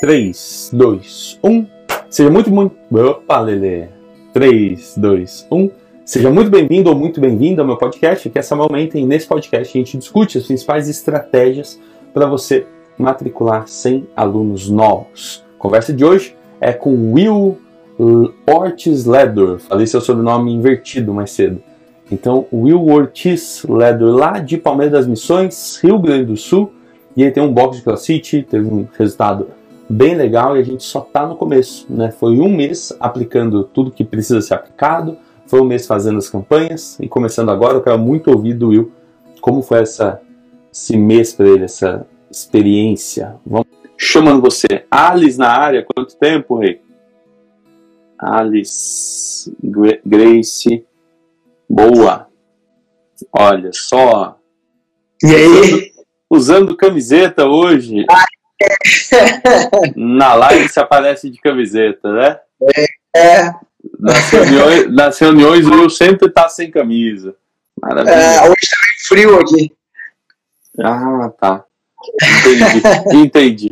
3, 2, 1. Seja muito, muito. Opa, Lele. 3, 2, 1. Seja muito bem-vindo ou muito bem-vinda ao meu podcast, que é Samuel Menten. Nesse podcast a gente discute as principais estratégias para você matricular 100 alunos novos. A conversa de hoje é com Will Ortiz Ledor. Falei seu sobrenome invertido mais cedo. Então, Will Ortiz Ledor, lá de Palmeiras das Missões, Rio Grande do Sul. E ele tem um box de CrossFit, teve um resultado bem legal e a gente só está no começo, né? Foi um mês aplicando tudo que precisa ser aplicado, foi um mês fazendo as campanhas e começando agora. Eu quero muito ouvir do Will como foi essa, esse mês para ele, essa experiência. Vamos chamando você, Alice na área. Quanto tempo, Rei? Alice, Grace, boa. Olha só. E aí? Usando, usando camiseta hoje. Ah, na live se aparece de camiseta, né? É. Nas reuniões, nas reuniões o Will sempre tá sem camisa. Maravilha. É, hoje tá meio frio aqui. Ah, tá. Entendi. Entendi.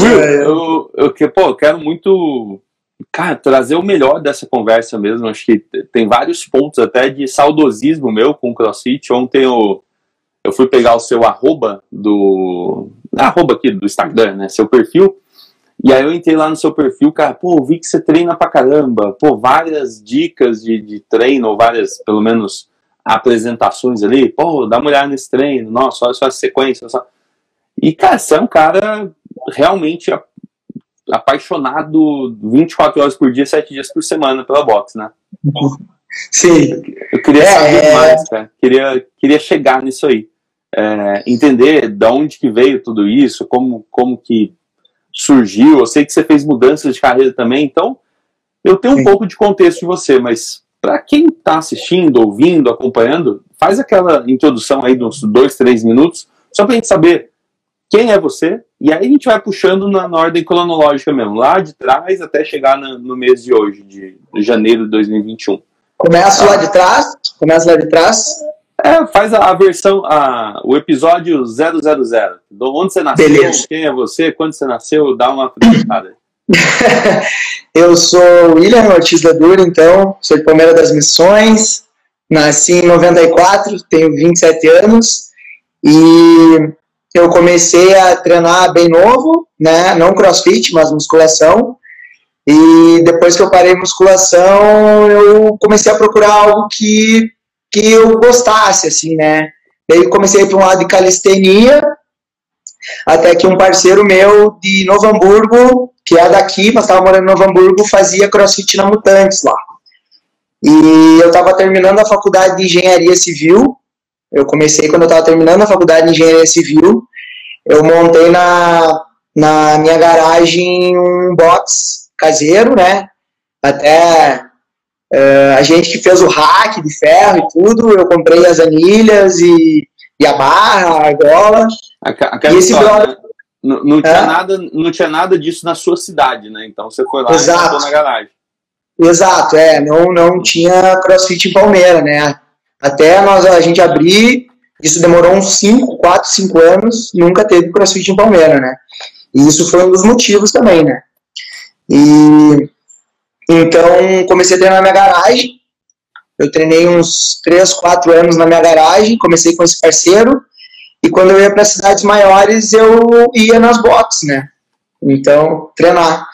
Will, É. eu, eu, que- pô, eu quero muito cara, trazer o melhor dessa conversa mesmo. Acho que tem vários pontos até de saudosismo meu com o CrossFit. Ontem eu, eu fui pegar o seu arroba do. Arroba aqui do Instagram, né? Seu perfil. E aí eu entrei lá no seu perfil, cara, pô, eu vi que você treina pra caramba. Pô, várias dicas de, de treino, ou várias, pelo menos, apresentações ali. Pô, dá uma olhada nesse treino. Nossa, olha só a sequência. Só... E, cara, você é um cara realmente apaixonado 24 horas por dia, 7 dias por semana pela boxe, né? Sim. Eu queria É, saber é. mais, cara. Queria, queria chegar nisso aí. É, entender de onde que veio tudo isso, como, como que surgiu. Eu sei que você fez mudanças de carreira também, então eu tenho um Sim. pouco de contexto de você, mas para quem está assistindo, ouvindo, acompanhando, faz aquela introdução aí de uns dois, três minutos, só para a gente saber quem é você, e aí a gente vai puxando na, na ordem cronológica mesmo, lá de trás até chegar na- no mês de hoje, de janeiro de 2021. Começo lá de trás. Começo lá de trás. É, faz a, a versão, a, o episódio 000. De onde você nasceu, Beleza. quem é você, quando você nasceu, dá uma apresentada. Eu sou William Ortiz Ledura, então, sou de Palmeiras das Missões, nasci em 94, tenho 27 anos e eu comecei a treinar bem novo, né? Não crossfit, mas musculação. E depois que eu parei musculação, eu comecei a procurar algo que, que eu gostasse, assim, né? Daí comecei para um lado de calistenia, até que um parceiro meu de Novo Hamburgo, que é daqui, mas estava morando em Novo Hamburgo, fazia crossfit na Mutantes lá. E eu estava terminando a faculdade de engenharia civil. Eu comecei quando eu estava terminando a faculdade de engenharia civil. Eu montei na, na minha garagem um box caseiro, né? Até eh, a gente que fez o hack de ferro e tudo, eu comprei as anilhas e, e a barra, a argola. Aca- Aquela E esse brother- né? não, não tinha É. nada, não tinha nada disso na sua cidade, né? Então você foi lá Exato. e botou na garagem. Exato, é, não, não tinha crossfit em Palmeira, né? Até nós, a gente abrir, isso demorou uns 5, 4, 5 anos, nunca teve crossfit em Palmeira, né? E isso foi um dos motivos também, né? E então comecei a treinar na minha garagem. Eu treinei uns 3, 4 anos na minha garagem, comecei com esse parceiro. E quando eu ia para cidades maiores, eu ia nas boxes, né? Então, treinar.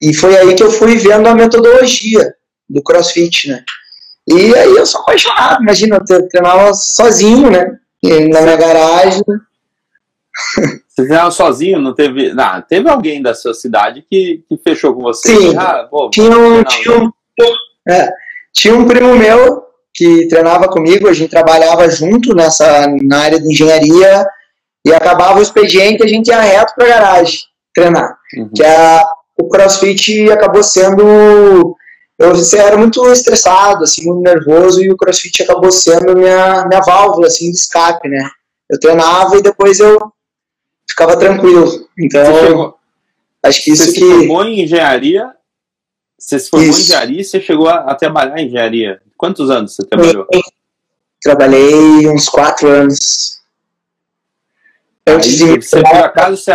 E foi aí que eu fui vendo a metodologia do CrossFit, né? E aí eu sou apaixonado, imagina, eu tre- treinava sozinho, né? Na minha garagem. Você treinava sozinho, não teve. Não, teve alguém da sua cidade que, que fechou com você. Sim. Ah, pô, Tinha um, tinha, um, é, tinha um primo meu que treinava comigo, a gente trabalhava junto nessa, na área de engenharia e acabava o expediente a gente ia reto pra garagem treinar. Uhum. que a, o CrossFit acabou sendo eu era muito estressado assim muito nervoso e o CrossFit acabou sendo minha minha válvula assim de escape né eu treinava e depois eu ficava tranquilo então Você, chegou, acho que você isso se que formou em engenharia. Você se formou em Isso. engenharia e você chegou a, a trabalhar em engenharia. Quantos anos você trabalhou? trabalhei uns quatro anos antes de Aí, me você, por acaso, você,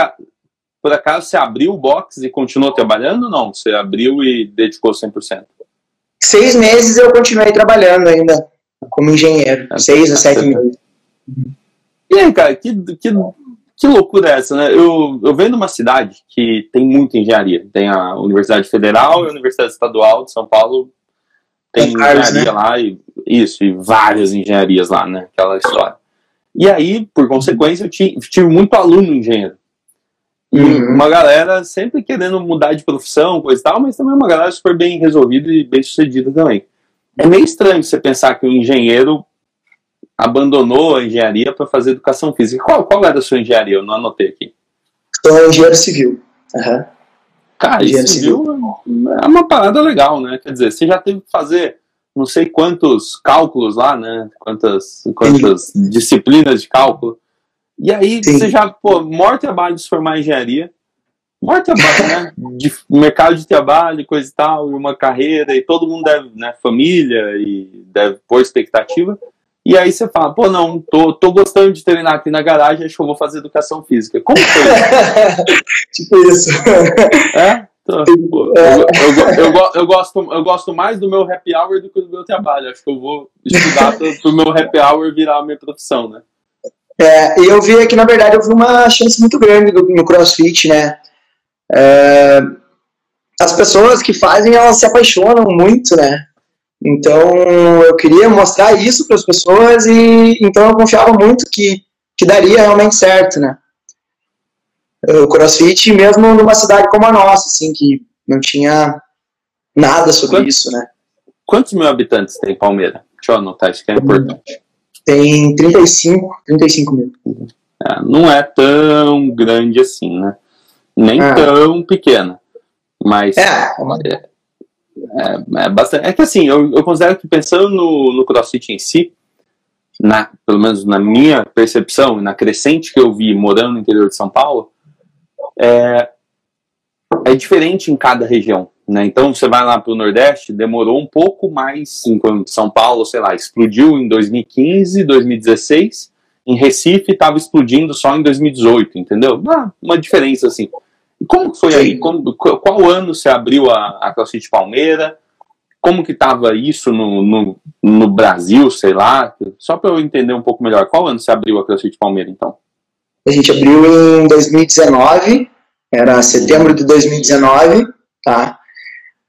por acaso você abriu o box e continuou trabalhando ou não? Você abriu e dedicou 100%? Seis meses eu continuei trabalhando ainda como engenheiro. É, seis a sete meses. E aí, cara, que, que, que loucura é essa, né? Eu, eu venho de uma cidade que tem muita engenharia. Tem a Universidade Federal e a Universidade Estadual de São Paulo. Tem engenharia né? lá, e, isso, e várias engenharias lá, né? Aquela história. E aí, por consequência, eu tive, tive muito aluno engenheiro. E uhum. uma galera sempre querendo mudar de profissão, coisa e tal, mas também uma galera super bem resolvida e bem sucedida também. É meio estranho você pensar que o engenheiro abandonou a engenharia para fazer educação física. Qual, qual era a sua engenharia? Eu não anotei aqui. Sou engenheiro civil. Uhum. Cara, engenheiro civil, civil é uma parada legal, né? Quer dizer, você já teve que fazer não sei quantos cálculos lá, né? Quantas, quantas disciplinas de cálculo. E aí Sim. você já, pô, maior trabalho de se formar em engenharia, maior trabalho, né? De mercado de trabalho, coisa e tal, e uma carreira, e todo mundo deve, né? Família, e deve pôr expectativa. E aí você fala, pô, não, tô, tô gostando de treinar aqui na garagem, acho que eu vou fazer educação física. Como foi isso? tipo isso. É? Pô, eu, eu, eu, eu, gosto, eu gosto mais do meu happy hour do que do meu trabalho. Acho que eu vou estudar pro, meu happy hour virar a minha profissão, né? É, eu vi aqui, na verdade, eu vi uma chance muito grande no, no CrossFit, né? É, as pessoas que fazem, elas se apaixonam muito, né? Então, eu queria mostrar isso para as pessoas e então eu confiava muito que, que daria realmente certo, né? O CrossFit, mesmo numa cidade como a nossa, assim, que não tinha nada sobre Quantos, isso, né? Quantos mil habitantes tem Palmeira? Deixa eu anotar, isso que é importante. Tem 35, 35 mil. É, não é tão grande assim, né? Nem é. tão pequena. Mas. É, é, é, é, bastante. É que assim, eu, eu considero que pensando no, no CrossFit em si, na, pelo menos na minha percepção, na crescente que eu vi morando no interior de São Paulo, é, é diferente em cada região. Né? Então você vai lá para o Nordeste, demorou um pouco mais, enquanto São Paulo, sei lá, explodiu em 2015, 2016, em Recife estava explodindo só em 2018, entendeu? Ah, uma diferença assim. E como foi aí? Como, qual ano você abriu a, a CrossFit Palmeira? Como que estava isso no, no, no, Brasil, sei lá? Só para eu entender um pouco melhor, qual ano você abriu a CrossFit Palmeira, então? A gente abriu em 2019, era setembro de 2019, tá?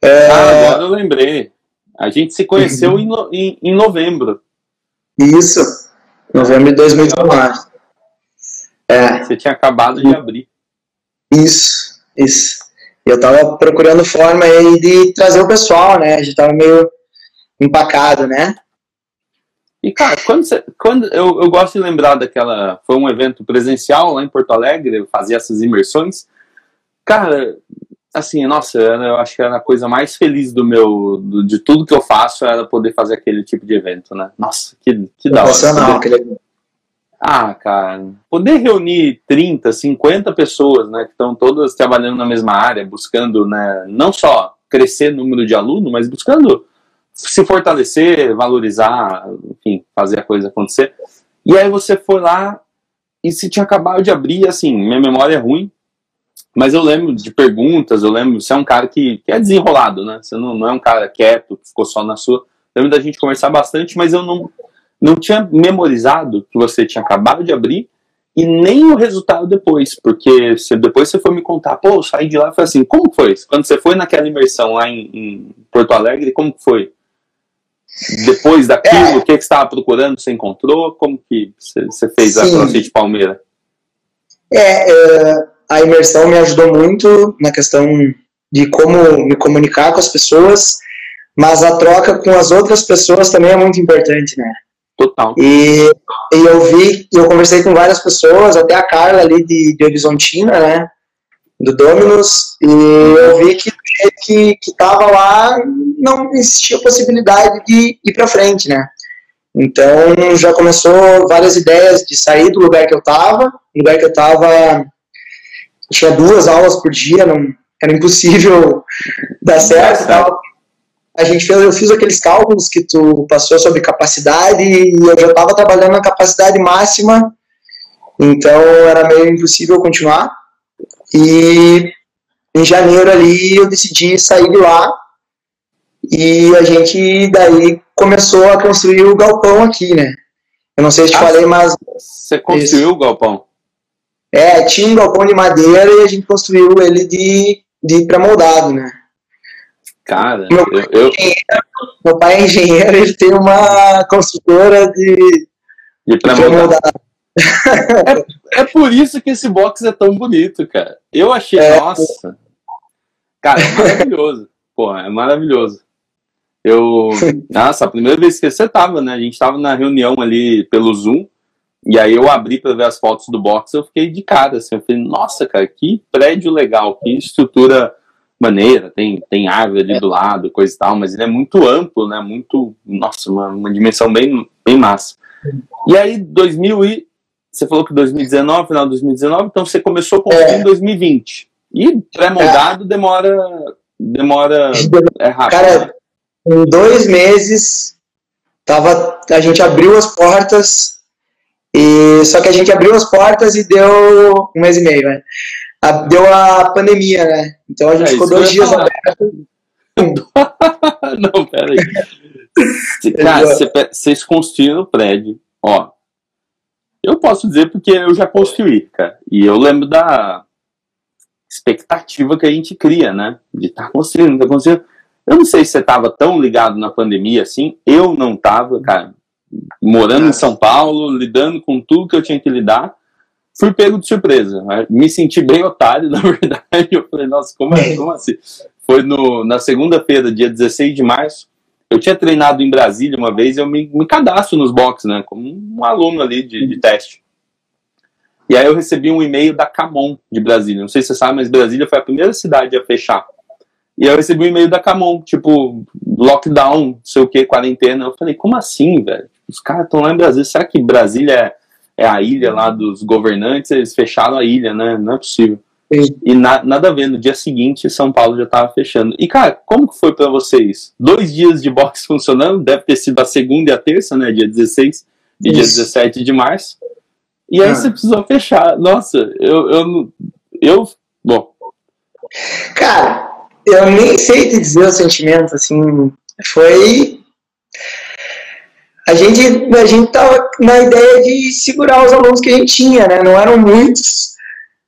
É... Ah, agora eu lembrei. A gente se conheceu uhum. em, no, em, em, novembro. Isso, novembro de 2019. É. Você tinha acabado de abrir. Isso, isso. Eu tava procurando forma aí de trazer o pessoal, né? A gente tava meio empacado, né? E, cara, quando, você, quando eu, eu gosto de lembrar daquela. Foi um evento presencial lá em Porto Alegre, eu fazia essas imersões. Cara, assim, nossa, eu acho que era a coisa mais feliz do meu, do, de tudo que eu faço era poder fazer aquele tipo de evento, né? Nossa, que, que da hora. Poder... Ah, cara, poder reunir 30, 50 pessoas, né, que estão todas trabalhando na mesma área, buscando, né, não só crescer o número de alunos, mas buscando se fortalecer, valorizar, enfim, fazer a coisa acontecer. E aí você foi lá e se tinha acabado de abrir, assim, minha memória é ruim, mas eu lembro de perguntas, eu lembro, você é um cara que, que é desenrolado, né? Você não, não é um cara quieto, que ficou só na sua. Lembro da gente conversar bastante, mas eu não, não tinha memorizado que você tinha acabado de abrir e nem o resultado depois, porque você, depois você foi me contar, pô, eu saí de lá e foi assim, como foi? Quando você foi naquela imersão lá em, em Porto Alegre, como foi? Depois daquilo, é. o que, que você estava procurando, você encontrou? Como que você, fez Sim. a CrossFit Palmeira? É, é a imersão me ajudou muito na questão de como me comunicar com as pessoas, mas a troca com as outras pessoas também é muito importante, né? Total. E, e eu vi, eu conversei com várias pessoas, até a Carla ali de, de Horizontina, né? Do Dominus, e eu vi que que, que tava lá não existia possibilidade de ir para frente, né? Então já começou várias ideias de sair do lugar que eu tava, lugar que eu tava tinha duas aulas por dia, não, era impossível dar certo. Tal. A gente fez, eu fiz aqueles cálculos que tu passou sobre capacidade e eu já estava trabalhando na capacidade máxima, então era meio impossível continuar. E em janeiro ali eu decidi sair de lá e a gente daí começou a construir o galpão aqui, né? Eu não sei se te ah, falei, mas. Você construiu o galpão? É, tinha um galpão de madeira e a gente construiu ele de, de pré-moldado, né? Cara, meu, eu, eu... meu pai é engenheiro, ele tem uma construtora de, de pré-moldado. é, é, por isso que esse box é tão bonito, cara. Eu achei, é, nossa. Cara, é maravilhoso. Porra, é maravilhoso. Eu. Nossa, a primeira vez que você tava, né? A gente tava na reunião ali pelo Zoom. E aí eu abri para ver as fotos do box, eu fiquei de cara, assim, eu falei, nossa, cara, que prédio legal, que estrutura maneira, tem, tem árvore ali é. do lado, coisa e tal, mas ele é muito amplo, né, muito, nossa, uma, uma dimensão bem, bem massa. E aí, 2000 e, você falou que 2019, final de 2019, então você começou construir é. em 2020. E pré-moldado é. demora, demora, é rápido. Cara, né? em dois meses, tava, a gente abriu as portas, e só que a gente abriu as portas e deu um mês e meio, né? A, deu a pandemia, né? Então a gente é, ficou dois dias aberto. Não, peraí. Cara, vocês construíram o prédio, ó. Eu posso dizer porque eu já construí, cara. E eu lembro da expectativa que a gente cria, né? De estar tá construindo, tá construindo. Eu não sei se você estava tão ligado na pandemia assim. Eu não estava, cara. Morando em São Paulo, lidando com tudo que eu tinha que lidar, fui pego de surpresa. Me senti bem otário, na verdade. Eu falei, nossa, como, é, como assim? Foi no, na segunda-feira, dia 16 de março. Eu tinha treinado em Brasília uma vez, eu me, me cadastro nos boxes, né? Como um aluno ali de, de teste. E aí eu recebi um e-mail da Camon de Brasília. Não sei se você sabe, mas Brasília foi a primeira cidade a fechar e eu recebi um e-mail da Camon, tipo, lockdown, não sei o que, quarentena. Eu falei, como assim, velho? Os caras estão lá em Brasília. Será que Brasília é, é, a ilha lá dos governantes? Eles fecharam a ilha, né? Não é possível. Sim. E na, nada a ver, no dia seguinte São Paulo já estava fechando. E cara, como que foi para vocês? Dois dias de boxe funcionando, deve ter sido a segunda e a terça, né? Dia 16 e Isso. dia 17 de março. E aí ah. você precisou fechar. Nossa, eu, eu, eu. Bom. Cara, eu nem sei te dizer o sentimento, assim, foi... A gente, a gente tava na ideia de segurar os alunos que a gente tinha, né, não eram muitos,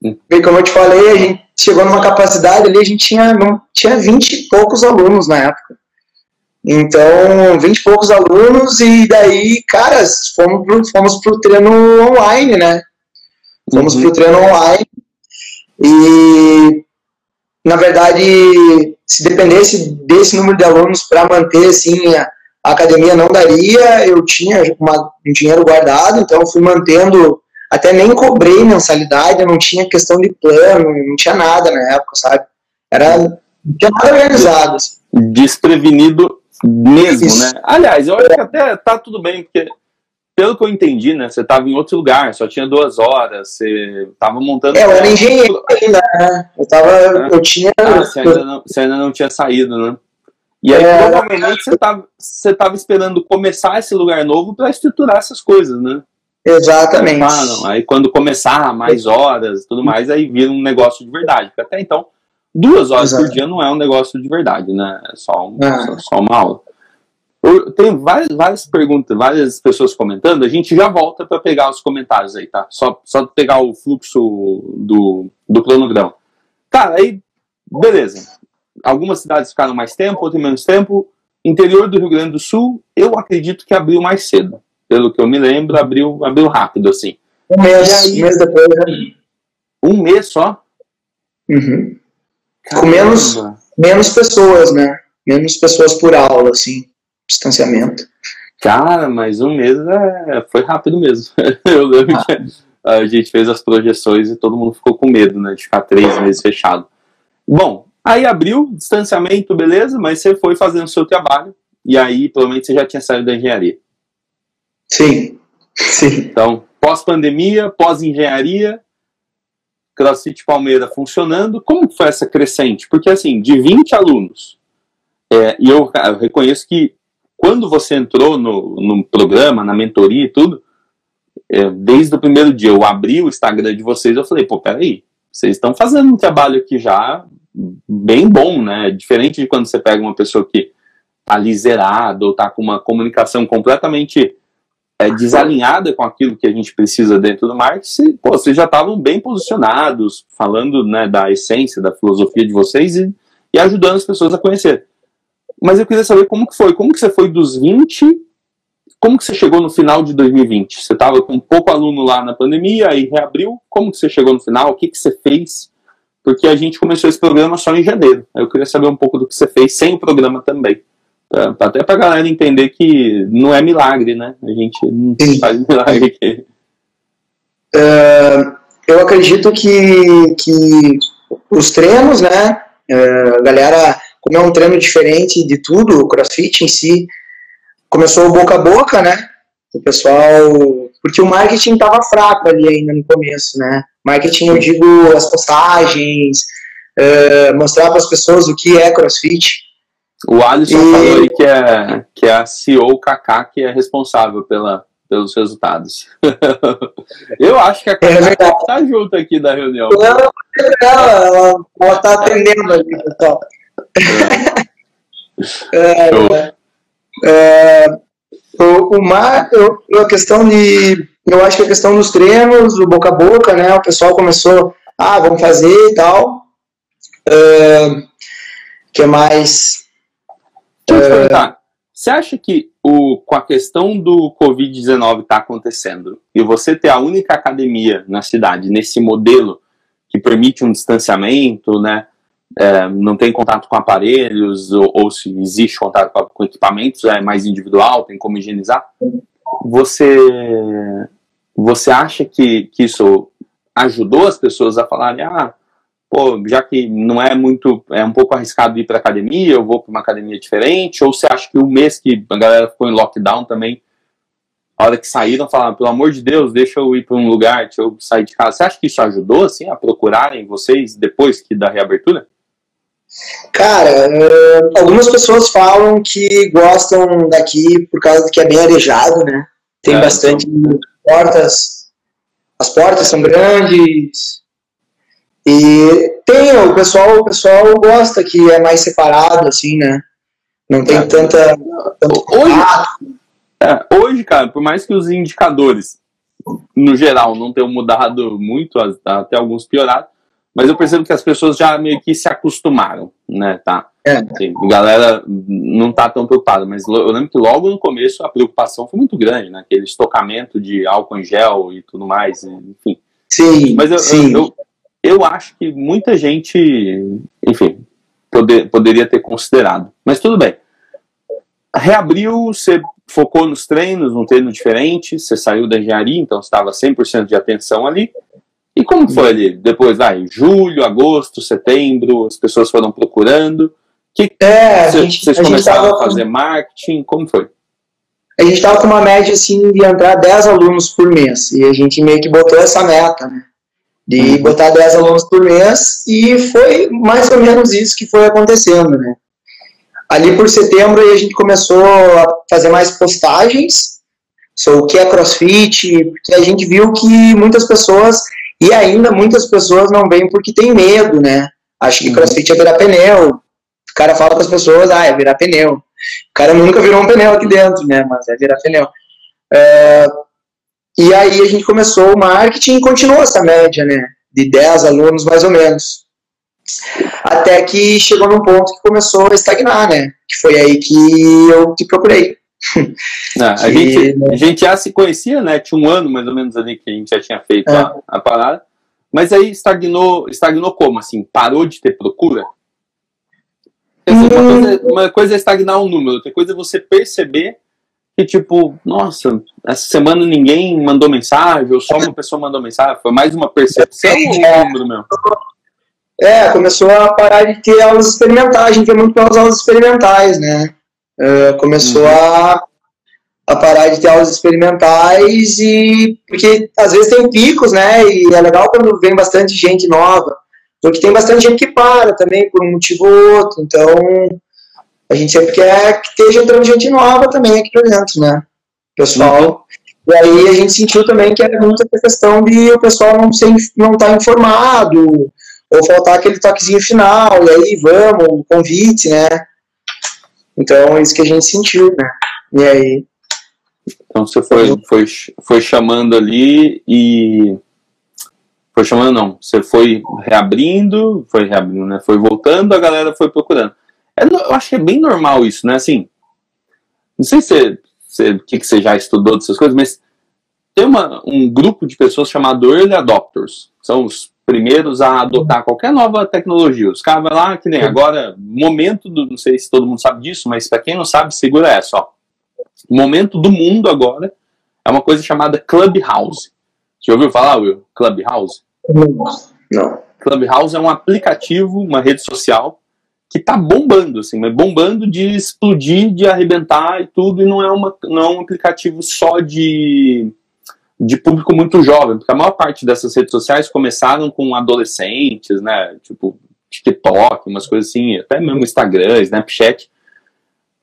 e como eu te falei, a gente chegou numa capacidade ali, a gente tinha, não, tinha 20 e poucos alunos na época. Então, 20 e poucos alunos, e daí, cara, fomos pro, fomos pro treino online, né? Fomos uhum. pro treino online. E na verdade, se dependesse desse número de alunos para manter assim, a, a, academia não daria, eu tinha uma, um dinheiro guardado, então fui mantendo, até nem cobrei mensalidade, não tinha questão de plano, não tinha nada na época, sabe? Era, não tinha nada organizado. Assim. Desprevenido mesmo, Isso. né? Aliás, eu acho que até tá tudo bem, porque pelo que eu entendi, né? Você estava em outro lugar, só tinha duas horas, você estava montando. É, eu era engenheiro ainda, né? Eu tava. É. Eu tinha. Ah, você, ainda não, você ainda não tinha saído, né? E aí, é... provavelmente, você estava você tava esperando começar esse lugar novo para estruturar essas coisas, né? Exatamente. Não. Aí quando começar mais horas tudo mais, aí vira um negócio de verdade. Porque até então, duas horas Exato. por dia não é um negócio de verdade, né? É só, um, é. só, só uma aula. Tem várias, várias perguntas, várias pessoas comentando. A gente já volta para pegar os comentários aí, tá? Só, só pegar o fluxo do, do cronograma. Cara, aí, beleza. Algumas cidades ficaram mais tempo, outras menos tempo. Interior do Rio Grande do Sul, eu acredito que abriu mais cedo. Pelo que eu me lembro, abriu, abriu rápido, assim. Um mês, aí, um mês depois, né? Um mês só? Uhum. Com menos, menos pessoas, né? Menos pessoas por aula, assim distanciamento. Cara, mas um mês é... foi rápido mesmo. Eu lembro ah. que a gente fez as projeções e todo mundo ficou com medo, né? De ficar três meses fechado. Bom, aí abriu, distanciamento, beleza, mas você foi fazendo o seu trabalho e aí provavelmente você já tinha saído da engenharia. Sim, sim. Então, pós-pandemia, pós-engenharia, CrossFit Palmeira funcionando, como foi essa crescente? Porque assim, de 20 alunos, é, e eu, eu reconheço que quando você entrou no, no programa, na mentoria e tudo, é, desde o primeiro dia eu abri o Instagram de vocês, eu falei, pô, peraí, vocês estão fazendo um trabalho aqui já bem bom, né? Diferente de quando você pega uma pessoa que tá ali zerada ou tá com uma comunicação completamente é, desalinhada com aquilo que a gente precisa dentro do marketing, pô, vocês já estavam bem posicionados, falando né, da essência, da filosofia de vocês e, e ajudando as pessoas a conhecer. Mas eu queria saber como que foi, como que você foi dos 20, como que você chegou no final de 2020? Você estava com pouco aluno lá na pandemia, aí reabriu, como que você chegou no final, o que que você fez? Porque a gente começou esse programa só em janeiro, eu queria saber um pouco do que você fez sem o programa também. Pra, até pra galera entender que não é milagre, né? A gente não faz milagre aqui. Uh, eu acredito que, que os treinos, né? Uh, galera, como é um treino diferente de tudo, o crossfit em si, começou boca a boca, né? O pessoal. Porque o marketing estava fraco ali ainda no começo, né? Marketing, eu digo, as postagens, uh, mostrar para as pessoas o que é crossfit. O Alisson e... falou aí que é, que é a CEO Kaká que é responsável pela, pelos resultados. eu acho que a Kaká é tá junto aqui da reunião. Não, ela, ela, ela tá atendendo ali, pessoal. É. é, é, o, o mar, eu, a questão de. Eu acho que a questão dos treinos, o boca a boca, né? O pessoal começou, ah, vamos fazer e tal. Uh, que mais? Deixa eu te perguntar. Você acha que o, com a questão do Covid-19 está acontecendo e você ter a única academia na cidade nesse modelo que permite um distanciamento, né? É, não tem contato com aparelhos ou, ou se existe contato com, com, equipamentos é mais individual, tem como higienizar. Você você acha que, que isso ajudou as pessoas a falarem ah pô, já que não é muito, é um pouco arriscado ir para academia, eu vou para uma academia diferente? Ou você acha que o mês que a galera ficou em lockdown também, a hora que saíram, falaram, pelo amor de Deus, deixa eu ir para um lugar, deixa eu sair de casa. Você acha que isso ajudou, assim, a procurarem vocês depois que da reabertura? Cara, uh, algumas pessoas falam que gostam daqui por causa de que é bem arejado, né? Tem é, bastante então... portas, as portas são grandes, e tem, o pessoal, o pessoal gosta que é mais separado, assim, né? Não tem é. tanta. Hoje, é, hoje, cara, por mais que os indicadores, no geral, não tenham mudado muito, até alguns pioraram, mas eu percebo que as pessoas já meio que se acostumaram, né, tá? É. Assim, a galera não tá tão preocupada, mas eu lembro que logo no começo a preocupação foi muito grande, né? Aquele estocamento de álcool em gel e tudo mais, enfim. Sim, mas eu, sim. eu, eu eu acho que muita gente, enfim, poder, poderia ter considerado. Mas tudo bem. Reabriu, você focou nos treinos, num treino diferente, você saiu da engenharia, então estava 100% de atenção ali. E como foi ali? Depois, vai, julho, agosto, setembro, as pessoas foram procurando. Que é, cê, gente, vocês começaram a fazer marketing? Como foi? A gente estava com uma média assim de entrar 10 alunos por mês. E a gente meio que botou essa meta, né? de uhum. botar 10 alunos por mês, e foi mais ou menos isso que foi acontecendo, né? Ali por setembro a gente começou a fazer mais postagens sobre o que é crossfit, porque a gente viu que muitas pessoas, e ainda muitas pessoas não vêm porque tem medo, né? Acho que uhum. crossfit é virar pneu. O cara fala para as pessoas, ah, é virar pneu. O cara nunca virou um pneu aqui dentro, né? Mas é virar pneu. É, e aí a gente começou o marketing e continuou essa média, né? De 10 alunos mais ou menos. Até que chegou num ponto que começou a estagnar, né? Que foi aí que eu te procurei. Não, a, gente, a gente já se conhecia, né? Tinha um ano mais ou menos ali que a gente já tinha feito é. a, a parada. Mas aí estagnou, estagnou como? Assim, parou de ter procura? Dizer, uma, coisa, uma coisa é estagnar um número, outra coisa é você perceber que tipo, nossa, essa semana ninguém mandou mensagem, ou só uma pessoa mandou mensagem, foi mais uma percepção ou um número meu? É, começou a parar de ter aulas experimentais, a gente tem muito pelas aulas experimentais, né? Uh, começou uhum. a, a parar de ter aulas experimentais e porque às vezes tem picos, né? E é legal quando vem bastante gente nova, porque tem bastante gente que para também por um motivo ou outro, então a gente sempre quer que esteja entrando gente nova também aqui pra dentro, né? Pessoal. Uhum. E aí a gente sentiu também que era muita questão de o pessoal não estar não tá informado, ou faltar aquele toquezinho final, e aí vamos, convite, né? Então é isso que a gente sentiu, né? E aí. Então você foi, foi, foi chamando ali e. Foi chamando, não. Você foi reabrindo, foi reabrindo, né? Foi voltando, a galera foi procurando. É, eu acho que é bem normal isso, né? Assim, não sei se você, o que, que você já estudou dessas coisas, mas tem uma, um grupo de pessoas chamado Early Adopters. São os primeiros a adotar qualquer nova tecnologia. Os caras vão lá, que nem agora, momento do. Não sei se todo mundo sabe disso, mas para quem não sabe, segura essa, ó. O momento do mundo agora é uma coisa chamada Clubhouse. Você ouviu falar, Will? Clubhouse? Não. Clubhouse é um aplicativo, uma rede social que tá bombando, assim, mas bombando de explodir, de arrebentar e tudo, e não é, uma, não é um aplicativo só de, de público muito jovem, porque a maior parte dessas redes sociais começaram com adolescentes, né, tipo TikTok, umas coisas assim, até mesmo Instagram, Snapchat,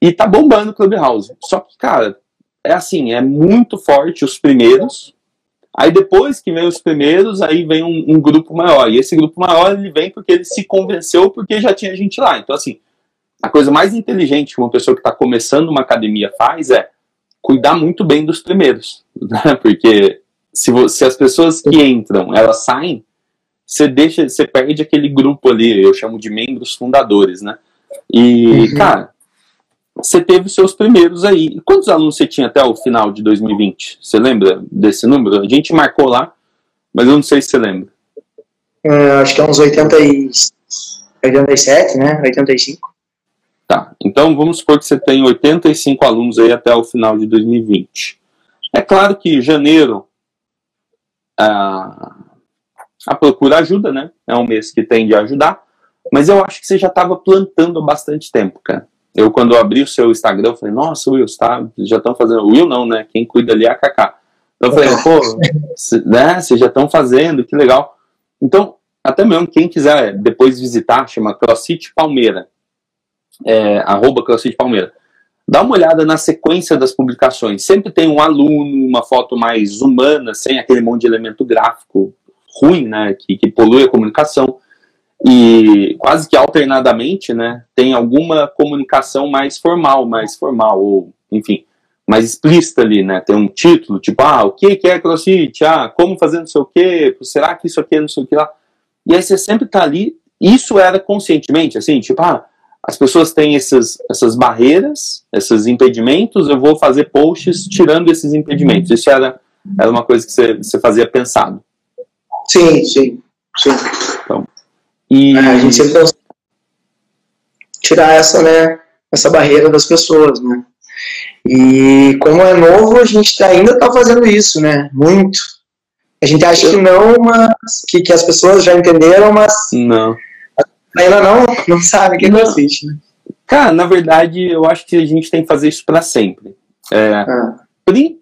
e tá bombando o Clubhouse. Só que, cara, é assim, é muito forte os primeiros, Aí depois que vem os primeiros, aí vem um, um, grupo maior. E esse grupo maior ele vem porque ele se convenceu porque já tinha gente lá. Então, assim, a coisa mais inteligente que uma pessoa que está começando uma academia faz é cuidar muito bem dos primeiros. Né? Porque se, se as pessoas que entram, elas saem, você deixa, você perde aquele grupo ali, eu chamo de membros fundadores, né? E, uhum. cara, você teve os seus primeiros aí. Quantos alunos você tinha até o final de 2020? Você lembra desse número? A gente marcou lá, mas eu não sei se você lembra. É, acho que é uns 80 e... 87, né? 85. Tá, então vamos supor que você tem 85 alunos aí até o final de 2020. É claro que janeiro a, a procura ajuda, né? É um mês que tende a ajudar, mas eu acho que você já estava plantando há bastante tempo, cara. Eu, quando eu abri o seu Instagram, eu falei, nossa, Will, tá, já estão fazendo. Will não, né? Quem cuida ali é a Kaká. Então eu falei, pô, né, vocês já estão fazendo, que legal. Então, até mesmo quem quiser depois visitar, chama CrossFit Palmeira. É, arroba CrossFit Palmeira. Dá uma olhada na sequência das publicações. Sempre tem um aluno, uma foto mais humana, sem aquele monte de elemento gráfico ruim, né? Que, que polui a comunicação e quase que alternadamente, né, tem alguma comunicação mais formal, mais formal, ou, enfim, mais explícita ali, né, tem um título, tipo, ah, o que é CrossFit? Ah, como fazer não sei o que? Será que isso aqui é não sei o que lá? E aí você sempre tá ali, isso era conscientemente, assim, tipo, ah, as pessoas têm essas, essas barreiras, esses impedimentos, eu vou fazer posts tirando esses impedimentos. Isso era, era uma coisa que você, você fazia pensado. Sim, sim, sim. Então, e... É, a gente sempre tem tirar essa, né, essa barreira das pessoas, né? E como é novo, a gente tá, ainda está fazendo isso, né? Muito. A gente acha que não, mas que, que as pessoas já entenderam, mas não. Ainda não, não sabe que não existe, né? Cara, na verdade, eu acho que a gente tem que fazer isso para sempre. É, ah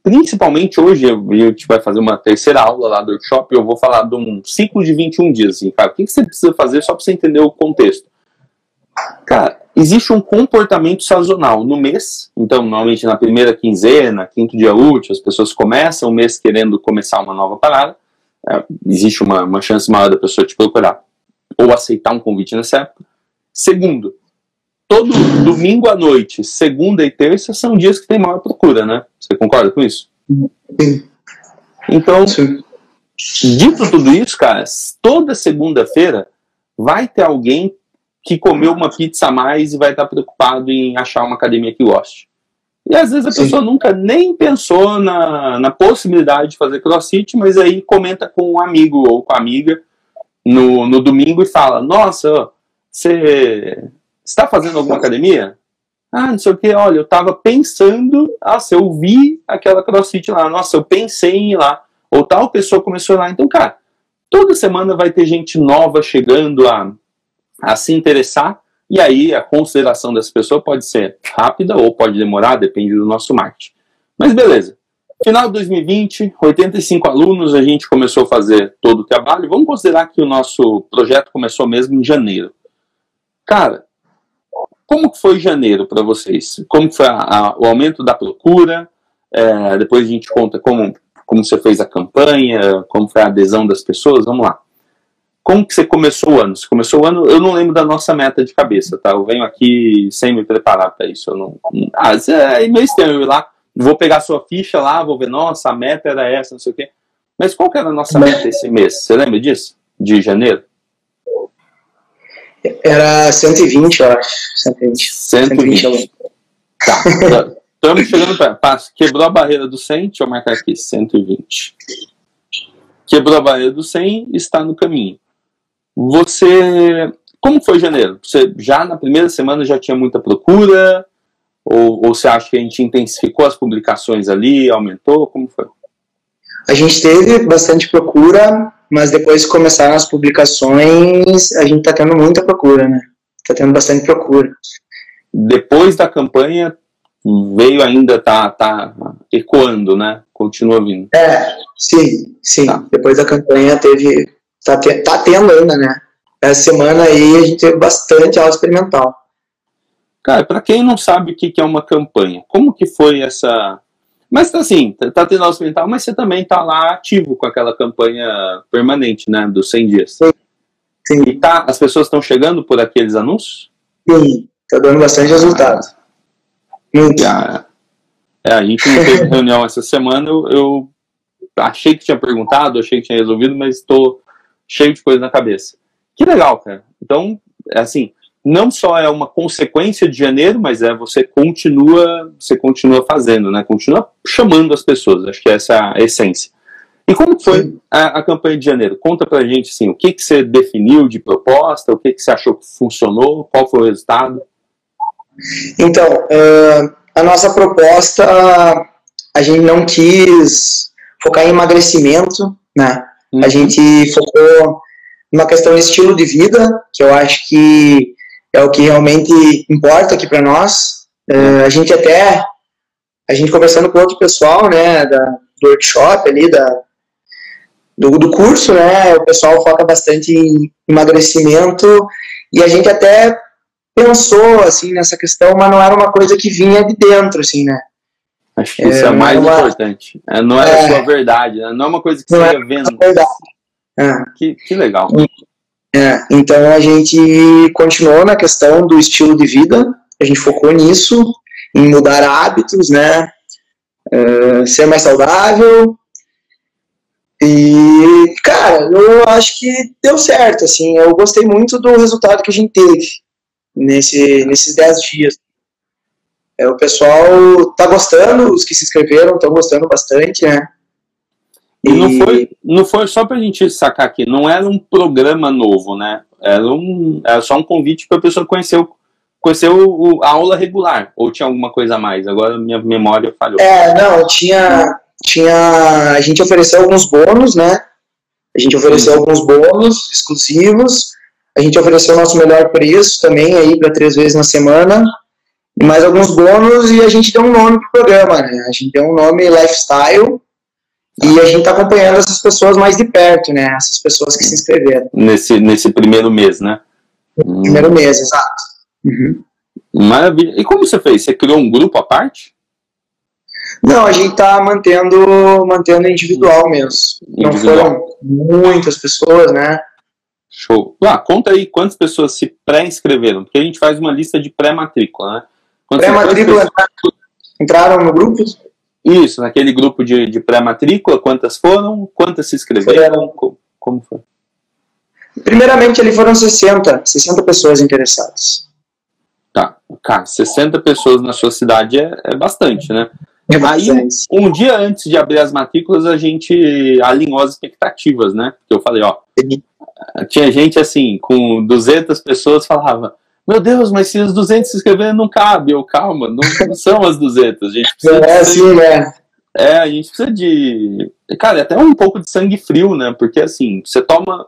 principalmente hoje, a gente vai fazer uma terceira aula lá do workshop, eu vou falar de um ciclo de 21 dias, assim, cara, o que você precisa fazer só para você entender o contexto? Cara, existe um comportamento sazonal no mês, então normalmente na primeira quinzena, quinto dia útil, as pessoas começam o mês querendo começar uma nova parada, é, existe uma, uma chance maior da pessoa te procurar ou aceitar um convite nessa época. Segundo, todo domingo à noite, segunda e terça, são dias que tem maior procura, né? Você concorda com isso? Sim. Então, Sim. dito tudo isso, cara, toda segunda-feira vai ter alguém que comeu uma pizza a mais e vai estar preocupado em achar uma academia que goste. E às vezes a Sim. pessoa nunca nem pensou na, na possibilidade de fazer crossfit, mas aí comenta com um amigo ou com a amiga no, no domingo e fala: Nossa, você está fazendo alguma academia? Ah, não sei o que, olha, eu estava pensando, ah, se eu vi aquela crossfit lá, nossa, eu pensei em ir lá, ou tal pessoa começou lá. Então, cara, toda semana vai ter gente nova chegando a, a se interessar, e aí a consideração dessa pessoa pode ser rápida ou pode demorar, depende do nosso marketing. Mas beleza. Final de 2020, 85 alunos, a gente começou a fazer todo o trabalho. Vamos considerar que o nosso projeto começou mesmo em janeiro. Cara, como foi janeiro para vocês? Como foi a, a, o aumento da procura? É, depois a gente conta como, como você fez a campanha, como foi a adesão das pessoas. Vamos lá. Como que você começou o ano? Você começou o ano, eu não lembro da nossa meta de cabeça, tá? Eu venho aqui sem me preparar para isso. Eu não, ah, é meio estranho eu ir lá, vou pegar sua ficha lá, vou ver, nossa, a meta era essa, não sei o quê. Mas qual que era a nossa meta esse mês? Você lembra disso? De janeiro? Era 120, eu acho. 120. 120. 120 tá. Estamos chegando para. Quebrou a barreira do 100, deixa eu marcar aqui, 120. Quebrou a barreira do 100, está no caminho. Você. Como foi janeiro? Você já na primeira semana já tinha muita procura? Ou, ou você acha que a gente intensificou as publicações ali, aumentou? Como foi? A gente teve bastante procura, mas depois que começaram as publicações, a gente está tendo muita procura, né? Está tendo bastante procura. Depois da campanha, veio ainda, tá, tá ecoando, né? Continua vindo. É, sim, sim. Tá. Depois da campanha teve, tá, te, tá tendo ainda, né? Essa semana aí a gente teve bastante aula experimental. Cara, para quem não sabe o que, que é uma campanha, como que foi essa mas assim, tá tendo aulas mental, mas você também tá lá ativo com aquela campanha permanente, né? Dos 100 dias. Sim. Sim. E tá, as pessoas estão chegando por aqueles anúncios? Sim, tá dando bastante resultado. Muito. Ah, é, a gente não teve reunião essa semana, eu, eu, achei que tinha perguntado, achei que tinha resolvido, mas estou cheio de coisa na cabeça. Que legal, cara. Então, é assim, não só é uma consequência de janeiro, mas é você continua, você continua fazendo, né? Continua chamando as pessoas. Acho que essa é a essência. E como foi a, a, campanha de janeiro? Conta pra gente assim, o que, que você definiu de proposta, o que, que você achou que funcionou, qual foi o resultado? Então, uh, a nossa proposta, a gente não quis focar em emagrecimento, né? Uhum. A gente focou numa questão de estilo de vida, que eu acho que é o que realmente importa aqui para nós. Uh, a gente até, a gente conversando com outro pessoal, né, da, do workshop ali, da, do, do curso, né, o pessoal foca bastante em emagrecimento e a gente até pensou, assim, nessa questão, mas não era uma coisa que vinha de dentro, assim, né. Acho que isso é, é mais uma, importante. É, não é, é, a sua verdade, né? não é uma coisa que você ia vendo. É. Que, que legal. É, então a gente continuou na questão do estilo de vida, a gente focou nisso, em mudar hábitos, né? Uh, ser mais saudável. E, cara, eu acho que deu certo, assim, eu gostei muito do resultado que a gente teve nesse, nesses 10 dias. É, o pessoal tá gostando, os que se inscreveram estão gostando bastante, né? E não foi, não foi só para a gente sacar aqui, não era um programa novo, né? Era, um, era só um convite para a pessoa conhecer, o, conhecer o, a aula regular, ou tinha alguma coisa a mais? Agora minha memória falhou. É, não, tinha, tinha. A gente ofereceu alguns bônus, né? A gente ofereceu Sim. alguns bônus exclusivos. A gente ofereceu o nosso melhor preço também aí para três vezes na semana. Mais alguns bônus e a gente deu um nome pro programa, né? A gente deu um nome Lifestyle e a gente está acompanhando essas pessoas mais de perto, né? Essas pessoas que se inscreveram. Nesse, nesse primeiro mês, né? primeiro hum. mês, exato. Uhum. Maravilha. E como você fez? Você criou um grupo à parte? Não, a gente está mantendo, mantendo individual mesmo. Individual. Não foram muitas pessoas, né? Show. Ah, conta aí quantas pessoas se pré-inscreveram, porque a gente faz uma lista de pré-matrícula, né? Pré-matrícula entraram no grupo? Isso, naquele grupo de, de pré-matrícula, quantas foram? Quantas se inscreveram? Como, como foi? Primeiramente, ali foram 60, 60 pessoas interessadas. Tá, cara, 60 pessoas na sua cidade é, é bastante, né? É Aí, um dia antes de abrir as matrículas, a gente alinhou as expectativas, né? Porque eu falei, ó, tinha gente assim, com 200 pessoas, falava, meu Deus, mas se os 200 se inscreverem não cabe. Eu, calma, não, não são as 200. A gente precisa é assim, né? É, a gente precisa de. Cara, até um pouco de sangue frio, né? Porque assim, você toma.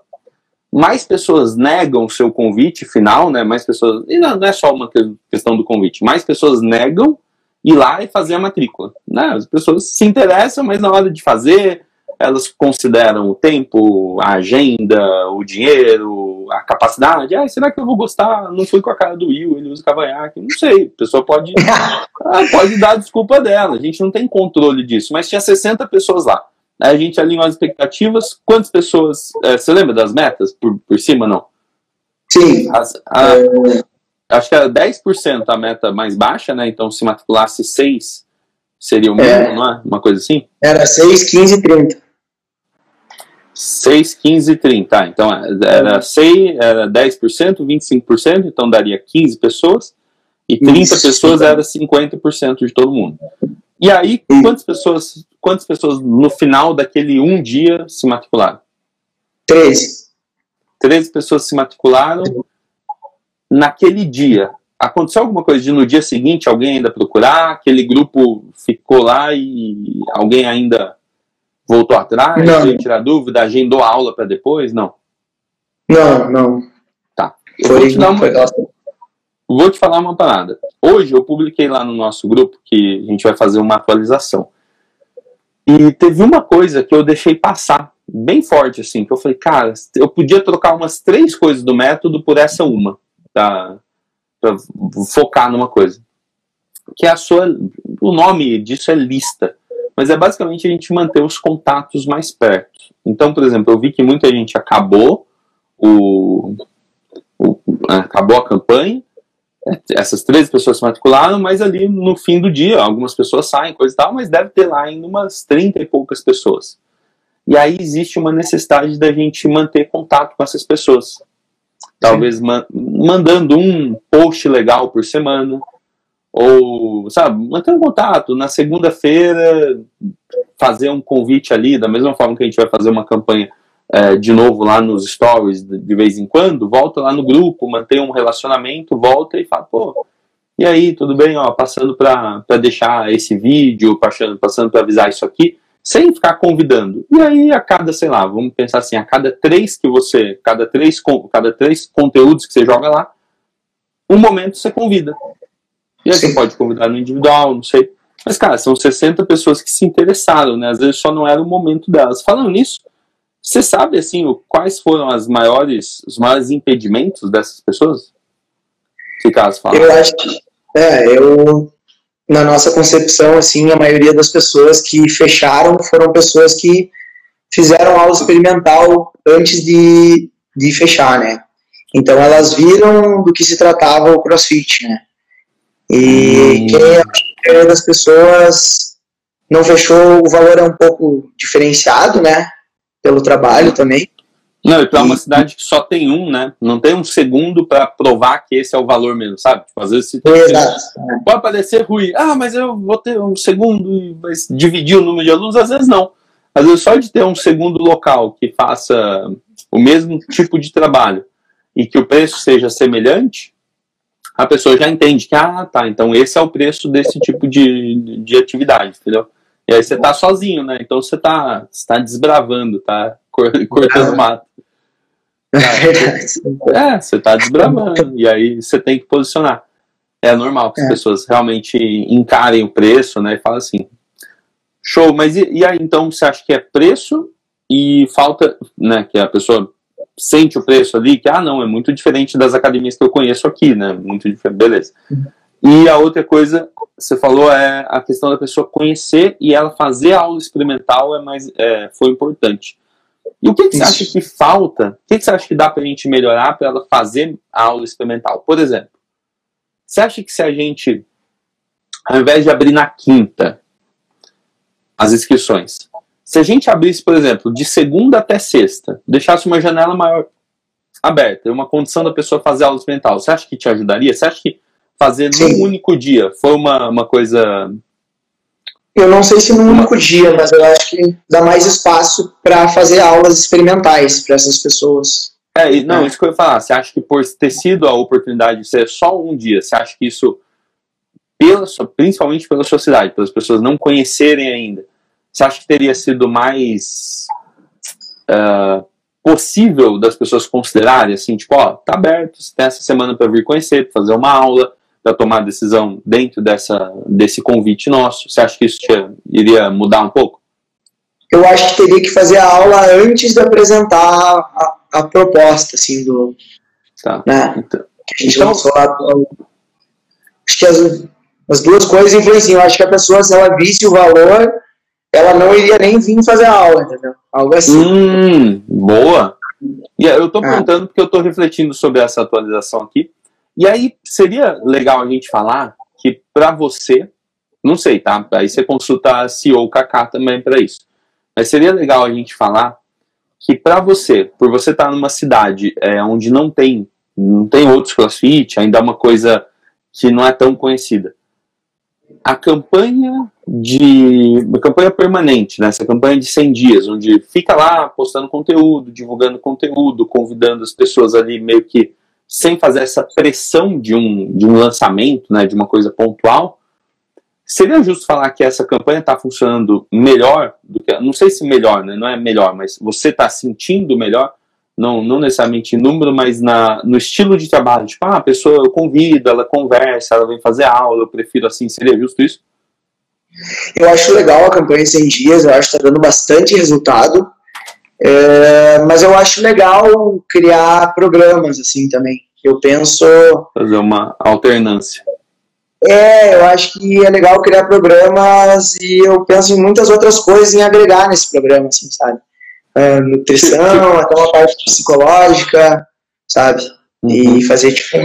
Mais pessoas negam o seu convite final, né? Mais pessoas. E não, não é só uma questão do convite. Mais pessoas negam ir lá e fazer a matrícula. Né? As pessoas se interessam, mas na hora de fazer, elas consideram o tempo, a agenda, o dinheiro, a capacidade. Ah, será que eu vou gostar? Não fui com a cara do Will, ele usa cavanhaque. Não sei, a pessoa pode. ah, pode dar desculpa dela, a gente não tem controle disso, mas tinha 60 pessoas lá. Aí a gente alinhou as expectativas. Quantas pessoas. É, você lembra das metas por, por cima, não? Sim. As, a, é... Acho que era 10% a meta mais baixa, né? Então, se matriculasse 6, seria o mínimo, é. não é? Uma coisa assim? Era 6, 15 e 30. 6, 15 e 30. Tá, então era, 6, era 10%, 25%, então daria 15 pessoas. E 30 Isso. pessoas era 50% de todo mundo. E aí, quantas pessoas, quantas pessoas no final daquele um dia se matricularam? 13. 13 pessoas se matricularam naquele dia. Aconteceu alguma coisa de no dia seguinte alguém ainda procurar? Aquele grupo ficou lá e alguém ainda voltou atrás? Não. tirar dúvida? Agendou a aula para depois? Não. Não, não. Tá. Eu Foi vou te dar uma. Vou te falar uma parada. Hoje eu publiquei lá no nosso grupo que a gente vai fazer uma atualização. E teve uma coisa que eu deixei passar bem forte, assim, que eu falei, cara, eu podia trocar umas três coisas do método por essa uma, tá? Pra focar numa coisa. Que é a sua. O nome disso é lista. Mas é basicamente a gente manter os contatos mais perto. Então, por exemplo, eu vi que muita gente acabou o, o acabou a campanha essas três pessoas se matricularam, mas ali no fim do dia, algumas pessoas saem, coisa e tal, mas deve ter lá ainda umas 30 e poucas pessoas. E aí existe uma necessidade da gente manter contato com essas pessoas. Talvez ma mandando um post legal por semana, ou, sabe, mantendo contato. Na segunda-feira, fazer um convite ali, da mesma forma que a gente vai fazer uma campanha é, de novo lá nos stories de vez em quando, volta lá no grupo, mantém um relacionamento, volta e fala, pô, e aí, tudo bem? Ó, passando para deixar esse vídeo, passando, passando para avisar isso aqui, sem ficar convidando. E aí, a cada, sei lá, vamos pensar assim, a cada três que você, cada três, cada três conteúdos que você joga lá, um momento você convida. E aí você pode convidar no individual, não sei. Mas, cara, são 60 pessoas que se interessaram, né? Às vezes só não era o momento delas. Falando nisso, você sabe, assim, quais foram as maiores, os maiores impedimentos dessas pessoas? Que caso fala. Eu acho que, é, eu, na nossa concepção, assim, a maioria das pessoas que fecharam foram pessoas que fizeram aula experimental antes de, de fechar, né? Então elas viram do que se tratava o CrossFit, né? E hum. quem é das pessoas não fechou, o valor é um pouco diferenciado, né? pelo trabalho também. Não, e é uma cidade que só tem um, né? Não tem um segundo para provar que esse é o valor mesmo, sabe? Tipo, às vezes se tem Exato. Um, pode parecer ruim. Ah, mas eu vou ter um segundo e vai dividir o número de alunos. Às vezes não. Às vezes só de ter um segundo local que faça o mesmo tipo de trabalho e que o preço seja semelhante, a pessoa já entende que, ah, tá, então esse é o preço desse tipo de, de atividade, entendeu? E aí você tá sozinho, né? Então você tá, você tá desbravando, tá cortando ah. mato. É, você tá desbravando. E aí você tem que posicionar. É normal que as é. pessoas realmente encarem o preço, né? E falem assim, show, mas e, e aí então você acha que é preço e falta, né? Que a pessoa sente o preço ali, que ah, não, é muito diferente das academias que eu conheço aqui, né? Muito diferente, beleza. Uhum. E a outra coisa, você falou, é a questão da pessoa conhecer e ela fazer a aula experimental é mais, é, foi importante. E o que, que você acha que falta? O que, que você acha que dá para a gente melhorar para ela fazer a aula experimental? Por exemplo, você acha que se a gente, ao invés de abrir na quinta as inscrições, se a gente abrisse, por exemplo, de segunda até sexta, deixasse uma janela maior aberta, uma condição da pessoa fazer aula experimental, você acha que te ajudaria? Você acha que fazer num único dia? Foi uma, uma coisa. Eu não sei se num único dia, mas eu acho que dá mais espaço para fazer aulas experimentais para essas pessoas. É, não, é. isso que eu ia falar. Você acha que por ter sido a oportunidade de ser só um dia, você acha que isso, pela, principalmente pela sociedade, pelas pessoas não conhecerem ainda, você acha que teria sido mais uh, possível das pessoas considerarem assim, tipo, ó, tá aberto, você tem essa semana para vir conhecer, fazer uma aula, para tomar decisão dentro dessa, desse convite nosso? Você acha que isso iria mudar um pouco? Eu acho que teria que fazer a aula antes de apresentar a, a proposta, assim, do... Tá. Né? Então, a gente então, lançou lá... Acho que as, As duas coisas influenciam. Eu acho que a pessoa, se ela visse o valor, ela não iria nem vir fazer a aula, entendeu? Algo assim. Hum, boa. E eu estou ah. perguntando porque eu estou refletindo sobre essa atualização aqui. E aí seria legal a gente falar que para você, não sei, tá? Aí você consulta a CEO Kaká também para isso. Mas seria legal a gente falar que para você, por você estar tá numa cidade é, onde não tem, não tem outros CrossFit, ainda é uma coisa que não é tão conhecida. A campanha de uma campanha permanente, né? essa campanha de 100 dias, onde fica lá postando conteúdo, divulgando conteúdo, convidando as pessoas ali meio que sem fazer essa pressão de um, de um lançamento, né, de uma coisa pontual, seria justo falar que essa campanha está funcionando melhor do que, não sei se melhor, né, não é melhor, mas você está sentindo melhor, não, não necessariamente em número, mas na, no estilo de trabalho, tipo, ah, a pessoa eu convido, ela conversa, ela vem fazer aula, eu prefiro assim, seria justo isso? Eu acho legal a campanha 100 dias, eu acho que está dando bastante resultado. É, mas eu acho legal criar programas assim também. Eu penso. Fazer uma alternância. É, eu acho que é legal criar programas e eu penso em muitas outras coisas em agregar nesse programa, assim, sabe? É, nutrição, até uma parte psicológica, sabe? E uhum. fazer tipo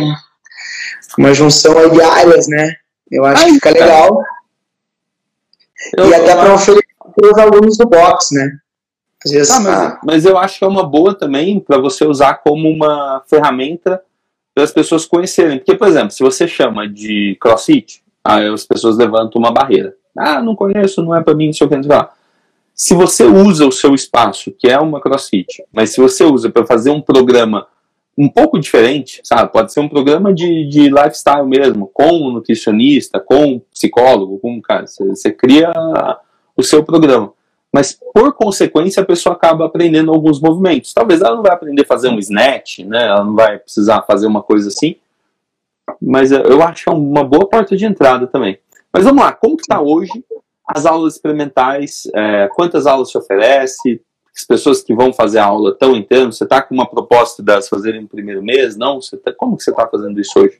uma, junção aí de áreas, né? Eu acho Ai, que fica legal. Eu, e até para oferecer para os alunos do box, né? Vezes, tá, mas, mas, eu acho que é uma boa também para você usar como uma ferramenta para as pessoas conhecerem. Porque, por exemplo, se você chama de crossfit, aí as pessoas levantam uma barreira. Ah, não conheço, não é para mim, não sei o que, não sei o que Se você usa o seu espaço, que é uma crossfit, mas se você usa para fazer um programa um pouco diferente, sabe? Pode ser um programa de, de lifestyle mesmo, com um nutricionista, com um psicólogo, com cara, você, você cria o seu programa mas por consequência a pessoa acaba aprendendo alguns movimentos. Talvez ela não vai aprender a fazer um snatch, né? Ela não vai precisar fazer uma coisa assim, mas eu acho que é uma boa porta de entrada também. Mas vamos lá, como está hoje as aulas experimentais? É, quantas aulas se oferece? As pessoas que vão fazer a aula estão entrando? Você está com uma proposta de fazerem no primeiro mês? Não? Você tá, como que você está fazendo isso hoje?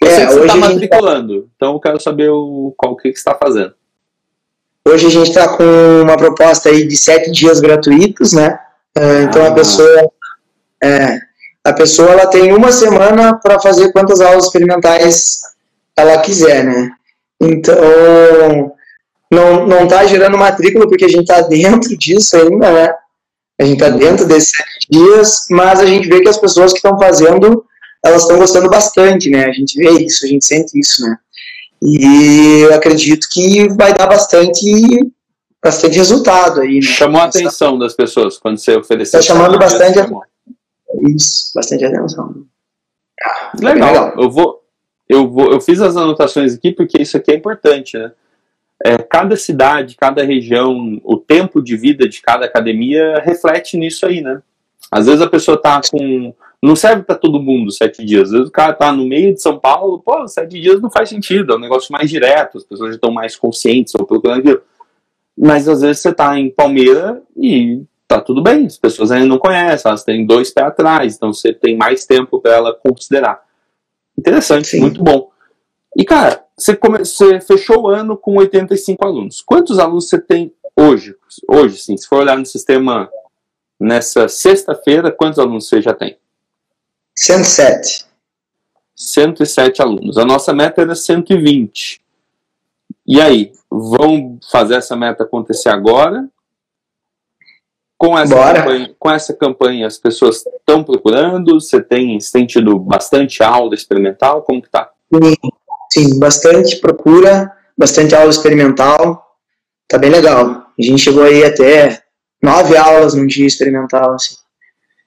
Eu é, sei que você está matriculando, tá... então eu quero saber o, qual que, que você está fazendo. Hoje a gente está com uma proposta aí de sete dias gratuitos, né? É, então ah. a pessoa, é, a pessoa ela tem uma semana para fazer quantas aulas experimentais ela quiser, né? Então não não está gerando matrícula porque a gente está dentro disso ainda, né? A gente está dentro desses sete dias, mas a gente vê que as pessoas que estão fazendo elas estão gostando bastante, né? A gente vê isso, a gente sente isso, né? E eu acredito que vai dar bastante, bastante resultado aí. Né? Chamou a atenção das pessoas quando você ofereceu. Está chamando bastante atenção. Isso, bastante atenção. Legal. legal. Eu vou, eu vou, eu fiz as anotações aqui porque isso aqui é importante, né? É, cada cidade, cada região, o tempo de vida de cada academia reflete nisso aí, né? Às vezes a pessoa tá com não serve para todo mundo sete dias. Às vezes o cara tá no meio de São Paulo, pô, sete dias não faz sentido, é um negócio mais direto, as pessoas já estão mais conscientes ou procurando aquilo. Mas às vezes você tá em Palmeira e tá tudo bem, as pessoas ainda não conhecem, elas têm dois pés atrás, então você tem mais tempo para ela considerar. Interessante, Sim. muito bom. E cara, você, come... você fechou o ano com 85 alunos. Quantos alunos você tem hoje? Hoje, sim, se for olhar no sistema nessa sexta-feira, quantos alunos você já tem? 107. 107 alunos. A nossa meta era 120. E aí, vão fazer essa meta acontecer agora? Com essa, campanha, com essa campanha, as pessoas estão procurando? Você tem, você tem tido bastante aula experimental? Como que tá? Sim, sim, bastante procura, bastante aula experimental. Tá bem legal. A gente chegou aí até nove aulas num dia experimental, assim.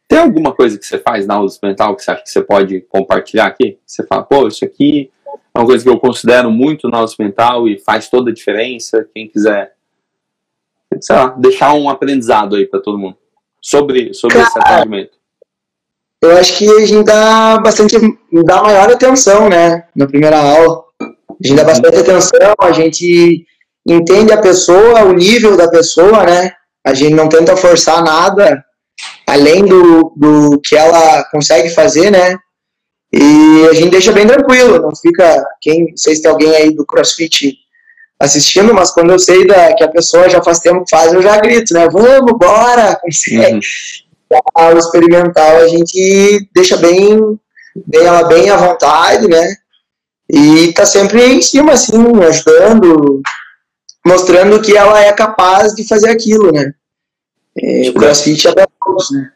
Tem alguma coisa que você faz na aula experimental que você acha que você pode compartilhar aqui? Você fala, pô, isso aqui é uma coisa que eu considero muito na aula experimental e faz toda a diferença. Quem quiser, sei lá, deixar um aprendizado aí para todo mundo sobre, sobre Cara, esse atendimento. Eu acho que a gente dá bastante, dá maior atenção, né, na primeira aula. A gente dá bastante atenção, a gente entende a pessoa, o nível da pessoa, né? A gente não tenta forçar nada, além do, do que ela consegue fazer, né? E a gente deixa bem tranquilo, não fica. Quem, não sei se tem alguém aí do CrossFit assistindo, mas quando eu sei da, que a pessoa já faz tempo que faz, eu já grito, né? Vamos, bora! Uhum. O experimental a gente deixa bem, bem ela bem à vontade, né? E tá sempre em cima, assim, ajudando, mostrando que ela é capaz de fazer aquilo, né? É, o crossfit é pra todos, né?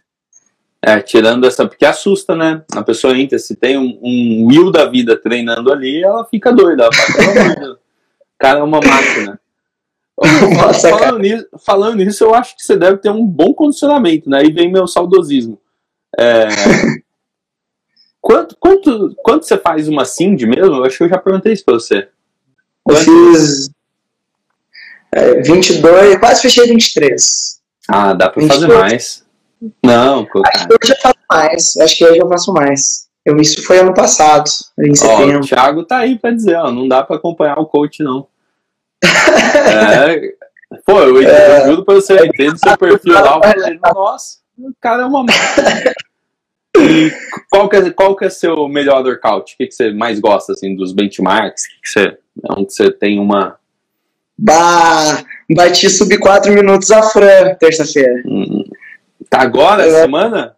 É, tirando essa, porque assusta, né? A pessoa entra, se tem um, um Will da vida treinando ali, ela fica doida. Ela fala, cara é uma máquina. Nossa, falando. Nisso, falando nisso, eu acho que você deve ter um bom condicionamento, né? Aí vem meu saudosismo. É, quanto, quanto, quanto você faz uma Cindy mesmo? Eu acho que eu já perguntei isso pra você. Eu fiz é, 22, quase fechei 23. Ah, dá pra 22. fazer mais. Não, Acho que eu faço mais. Acho que hoje eu faço mais. Eu, isso foi ano passado, em setembro. Ó, o Thiago tá aí pra dizer, ó, não dá pra acompanhar o coach, não. É, pô, eu, eu juro pra você, eu entendo seu perfil lá, eu falei, nossa, o cara é uma máquina. E qual que, é, qual que é seu melhor workout? O que, que você mais gosta, assim, dos benchmarks? Que você, onde você tem uma... Bah, bati sub 4 minutos a Fran, terça-feira. Hum, tá agora, é, semana?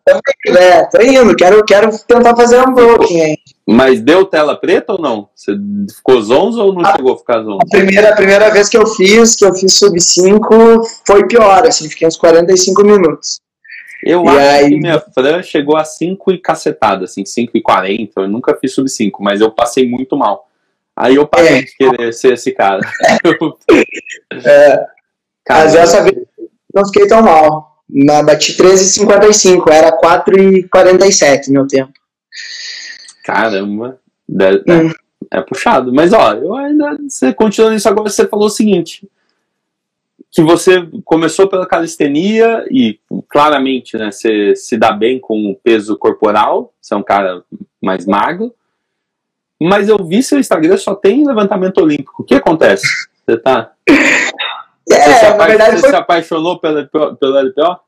É, tô indo, quero, quero tentar fazer um broken aí. Mas deu tela preta ou não? Você ficou zonzo ou não a, chegou a ficar zonzo? A primeira, a primeira vez que eu fiz, que eu fiz sub 5, foi pior, assim, fiquei uns 45 minutos. Eu e acho aí... que minha Fran chegou a 5 e cacetada, assim, 5 e 40. Eu nunca fiz sub 5, mas eu passei muito mal. Aí eu parei é. de querer ser esse cara. é. cara mas dessa vez não fiquei tão mal. Bati 13,55, era 4,47 meu tempo. Caramba, é, hum. é, puxado. Mas ó, eu ainda. Você continuando isso agora, você falou o seguinte: que você começou pela calistenia e claramente né, você se dá bem com o peso corporal, você é um cara mais magro, mas eu vi seu Instagram só tem levantamento olímpico. O que acontece? Você tá. É, você, na verdade, você foi... se apaixonou pelo, pelo LPO?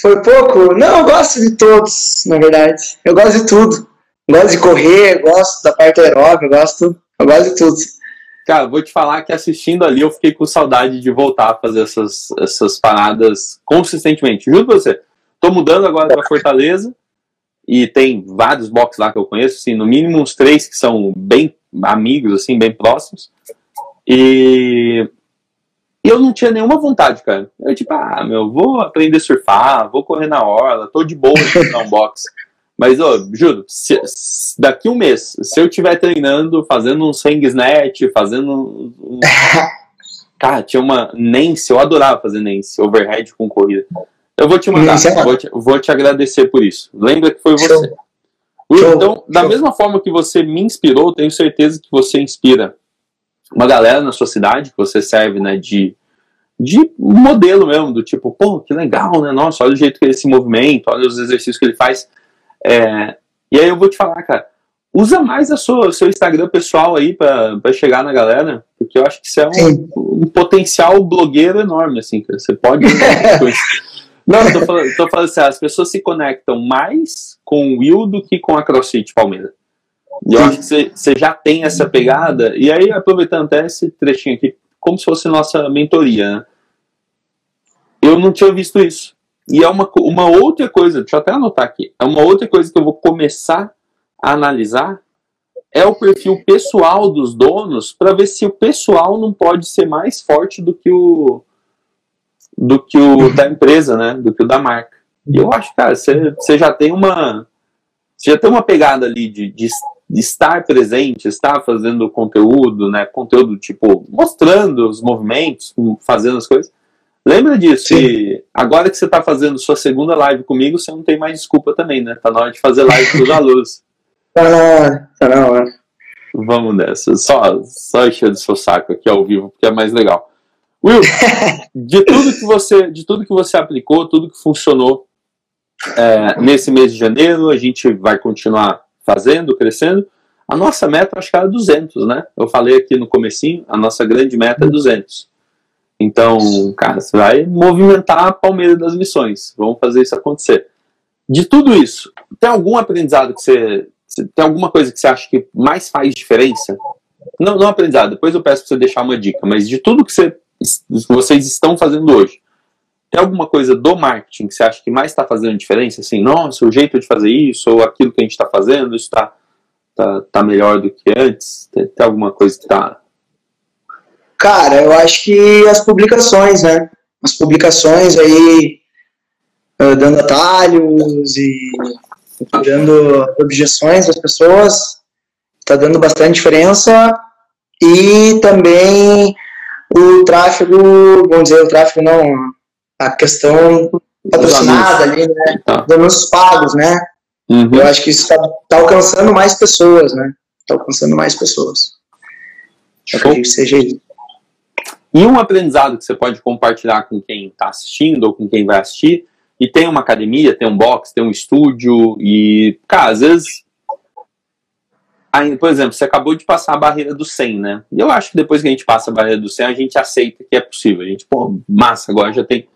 Foi pouco? Não, eu gosto de todos, na verdade. Eu gosto de tudo. Gosto de correr, gosto da parte aeróbica, gosto, eu gosto de tudo. Cara, vou te falar que assistindo ali eu fiquei com saudade de voltar a fazer essas, essas paradas consistentemente. Juro pra você. Tô mudando agora pra Fortaleza e tem vários boxes lá que eu conheço, assim, no mínimo uns três que são bem amigos, assim, bem próximos. E eu não tinha nenhuma vontade, cara. Eu, tipo, ah, meu, vou aprender a surfar, vou correr na orla, tô de boa em um box. Mas, ó, juro, se, se, daqui um mês, se eu estiver treinando, fazendo um swing snatch, fazendo um... Cara, tinha uma Nance, eu adorava fazer Nance, overhead com corrida. Eu vou te mandar, é vou te, vou te agradecer por isso. Lembra que foi você. Então, da mesma forma que você me inspirou, tenho certeza que você inspira uma galera na sua cidade que você serve, né, de, de modelo mesmo, do tipo, pô, que legal, né, nossa, olha o jeito que ele se movimenta, olha os exercícios que ele faz. É, e aí eu vou te falar, cara, usa mais a sua, o seu Instagram pessoal aí para chegar na galera, porque eu acho que isso é um, um potencial blogueiro enorme, assim, cara. Você pode. Não, eu tô falando, tô falando assim, as pessoas se conectam mais com o Will do que com a CrossFit Palmeiras. E eu acho que você já tem essa pegada. E aí, aproveitando até esse trechinho aqui, como se fosse nossa mentoria, né? Eu não tinha visto isso. E é uma, uma outra coisa, deixa eu até anotar aqui, é uma outra coisa que eu vou começar a analisar é o perfil pessoal dos donos para ver se o pessoal não pode ser mais forte do que o do que o da empresa, né? Do que o da marca. E eu acho, cara, você já tem uma você já tem uma pegada ali de, de estar presente, estar fazendo conteúdo, né? Conteúdo tipo mostrando os movimentos, fazendo as coisas. Lembra disso? E agora que você está fazendo sua segunda live comigo, você não tem mais desculpa também, né? Tá na hora de fazer live com os alunos. Tá na hora, tá na hora. Vamos nessa. Só, só encher do seu saco aqui ao vivo, porque é mais legal. Will, de tudo que você, de tudo que você aplicou, tudo que funcionou é, nesse mês de janeiro, a gente vai continuar fazendo, crescendo. A nossa meta, acho que era 200, né? Eu falei aqui no comecinho, a nossa grande meta é 200. Então, cara, você vai movimentar a Palmeiras das Missões. Vamos fazer isso acontecer. De tudo isso, tem algum aprendizado que você, tem alguma coisa que você acha que mais faz diferença? Não, não aprendizado, depois eu peço para você deixar uma dica, mas de tudo que, você, vocês estão fazendo hoje, tem alguma coisa do marketing que você acha que mais está fazendo diferença? Assim, nossa, o jeito de fazer isso, ou aquilo que a gente está fazendo, está tá, tá melhor do que antes? Tem, tem alguma coisa que está. Cara, eu acho que as publicações, né? As publicações aí, uh, dando atalhos e dando objeções das pessoas, está dando bastante diferença. E também o tráfego, vamos dizer, o tráfego não, a questão patrocinada ali, né? Tá. Anúncios pagos, né? Uhum. Eu acho que isso está tá alcançando mais pessoas, né? Está alcançando mais pessoas. Eu acredito que seja isso. E um aprendizado que você pode compartilhar com quem está assistindo ou com quem vai assistir, e tem uma academia, tem um box, tem um estúdio, e, cara, às vezes Aí, por exemplo, você acabou de passar a barreira do 100, né? E eu acho que depois que a gente passa a barreira do 100, a gente aceita que é possível. A gente, pô, massa, agora já tem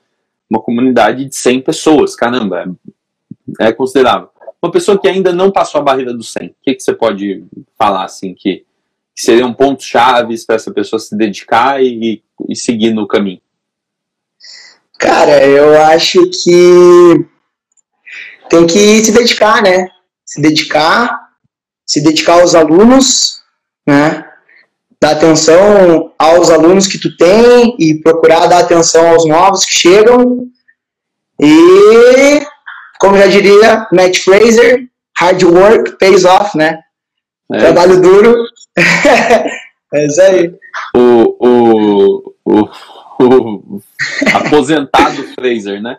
uma comunidade de 100 pessoas, caramba, é, é considerável. Uma pessoa que ainda não passou a barreira do 100, o que, que você pode falar, assim, que, que seriam pontos chaves para essa pessoa se dedicar e, e seguir no caminho? Cara, eu acho que tem que se dedicar, né? Se dedicar se dedicar aos alunos, né? Dar atenção aos alunos que tu tem e procurar dar atenção aos novos que chegam. E, como já diria Matt Fraser, hard work pays off, né? É. Trabalho duro. é isso aí. O, o, o, o aposentado Fraser, né?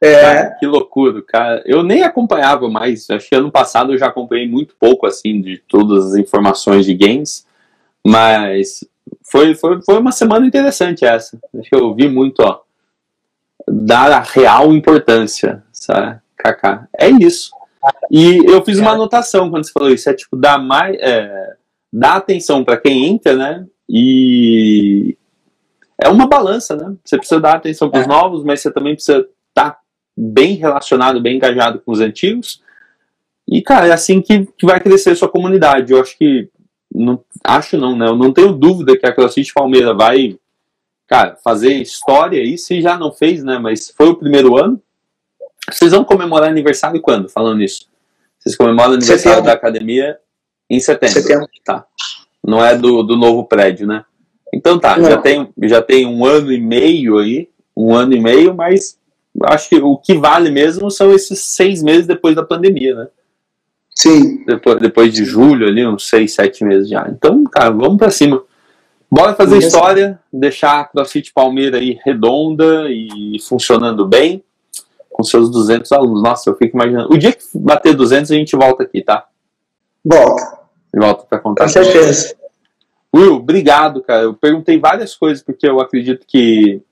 É. Cara, que loucura, cara. Eu nem acompanhava mais. Acho que ano passado eu já acompanhei muito pouco, assim, de todas as informações de games. Mas foi, foi, foi uma semana interessante essa. Acho que eu vi muito, ó. Dar a real importância, sabe? Kaká. É isso. E eu fiz uma anotação quando você falou isso. É tipo, dar mais. É, dar atenção para quem entra, né? E. É uma balança, né? Você precisa dar atenção para os é. novos, mas você também precisa estar tá bem relacionado, bem engajado com os antigos. E, cara, é assim que, que vai crescer sua comunidade. Eu acho que. Não, acho não, né? Eu não tenho dúvida que a CrossFit Palmeiras vai, cara, fazer história aí, se já não fez, né? Mas foi o primeiro ano. Vocês vão comemorar aniversário quando, falando isso? Vocês comemoram o aniversário setembro. da academia em setembro. setembro. Tá. Não é do, do novo prédio, né? Então tá, já tem, já tem um ano e meio aí, um ano e meio, mas acho que o que vale mesmo são esses seis meses depois da pandemia, né? Sim. Depois, depois de julho, ali, uns seis, sete meses já. Então, cara, vamos pra cima. Bora fazer Isso. história, deixar a CrossFit Palmeira aí redonda e funcionando bem, com seus 200 alunos. Nossa, eu fico imaginando. O dia que bater 200, a gente volta aqui, tá? Volta. Volta pra contar. Com certeza. Will, obrigado, cara. Eu perguntei várias coisas, porque eu acredito que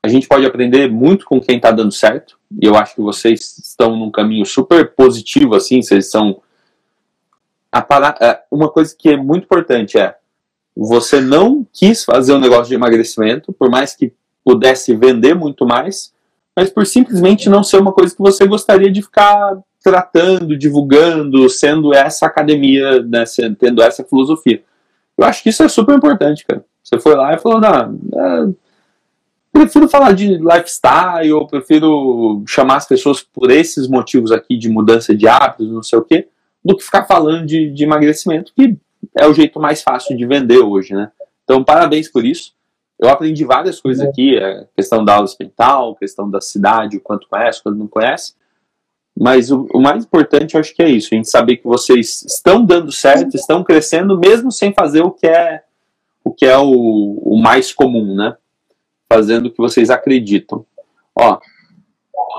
a gente pode aprender muito com quem está dando certo. E eu acho que vocês estão num caminho super positivo, assim. Vocês são. Para... É, uma coisa que é muito importante é você não quis fazer um negócio de emagrecimento, por mais que pudesse vender muito mais, mas por simplesmente não ser uma coisa que você gostaria de ficar tratando, divulgando, sendo essa academia, né, tendo essa filosofia. Eu acho que isso é super importante, cara. Você foi lá e falou, não, é, prefiro falar de lifestyle, eu prefiro chamar as pessoas por esses motivos aqui de mudança de hábitos, não sei o quê, do que ficar falando de, de emagrecimento, que é o jeito mais fácil de vender hoje, né? Então, parabéns por isso. Eu aprendi várias coisas aqui, a questão da aula experimental, questão da cidade, o quanto conhece, o quanto não conhece. Mas o, o, mais importante, eu acho que é isso, a gente saber que vocês estão dando certo, estão crescendo, mesmo sem fazer o que é o, que é o, o mais comum, né? fazendo o que vocês acreditam. Ó,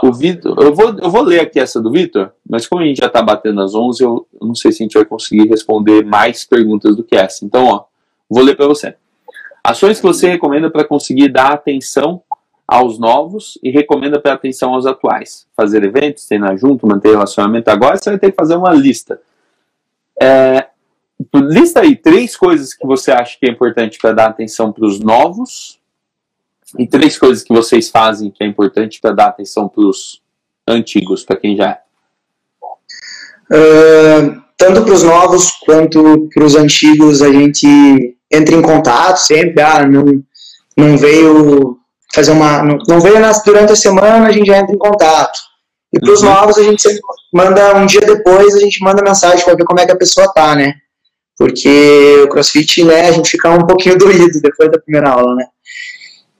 o Vitor, eu vou, eu vou ler aqui essa do Vitor, mas como a gente já está batendo às 11, eu, eu, não sei se a gente vai conseguir responder mais perguntas do que essa. Então, ó, vou ler para você. Ações que você recomenda para conseguir dar atenção aos novos e recomenda para atenção aos atuais. Fazer eventos, treinar junto, manter relacionamento. Agora você vai ter que fazer uma lista. É, lista aí três coisas que você acha que é importante para dar atenção para os novos e três coisas que vocês fazem que é importante para dar atenção para os antigos, para quem já é. Uh, tanto para os novos quanto para os antigos, a gente entra em contato sempre. Ah, não, não veio fazer uma. Não, não veio nas, durante a semana, a gente já entra em contato. E para os uhum. novos, a gente sempre manda um dia depois, a gente manda mensagem para ver como é que a pessoa tá, né? Porque o crossfit, né, a gente fica um pouquinho doído depois da primeira aula, né?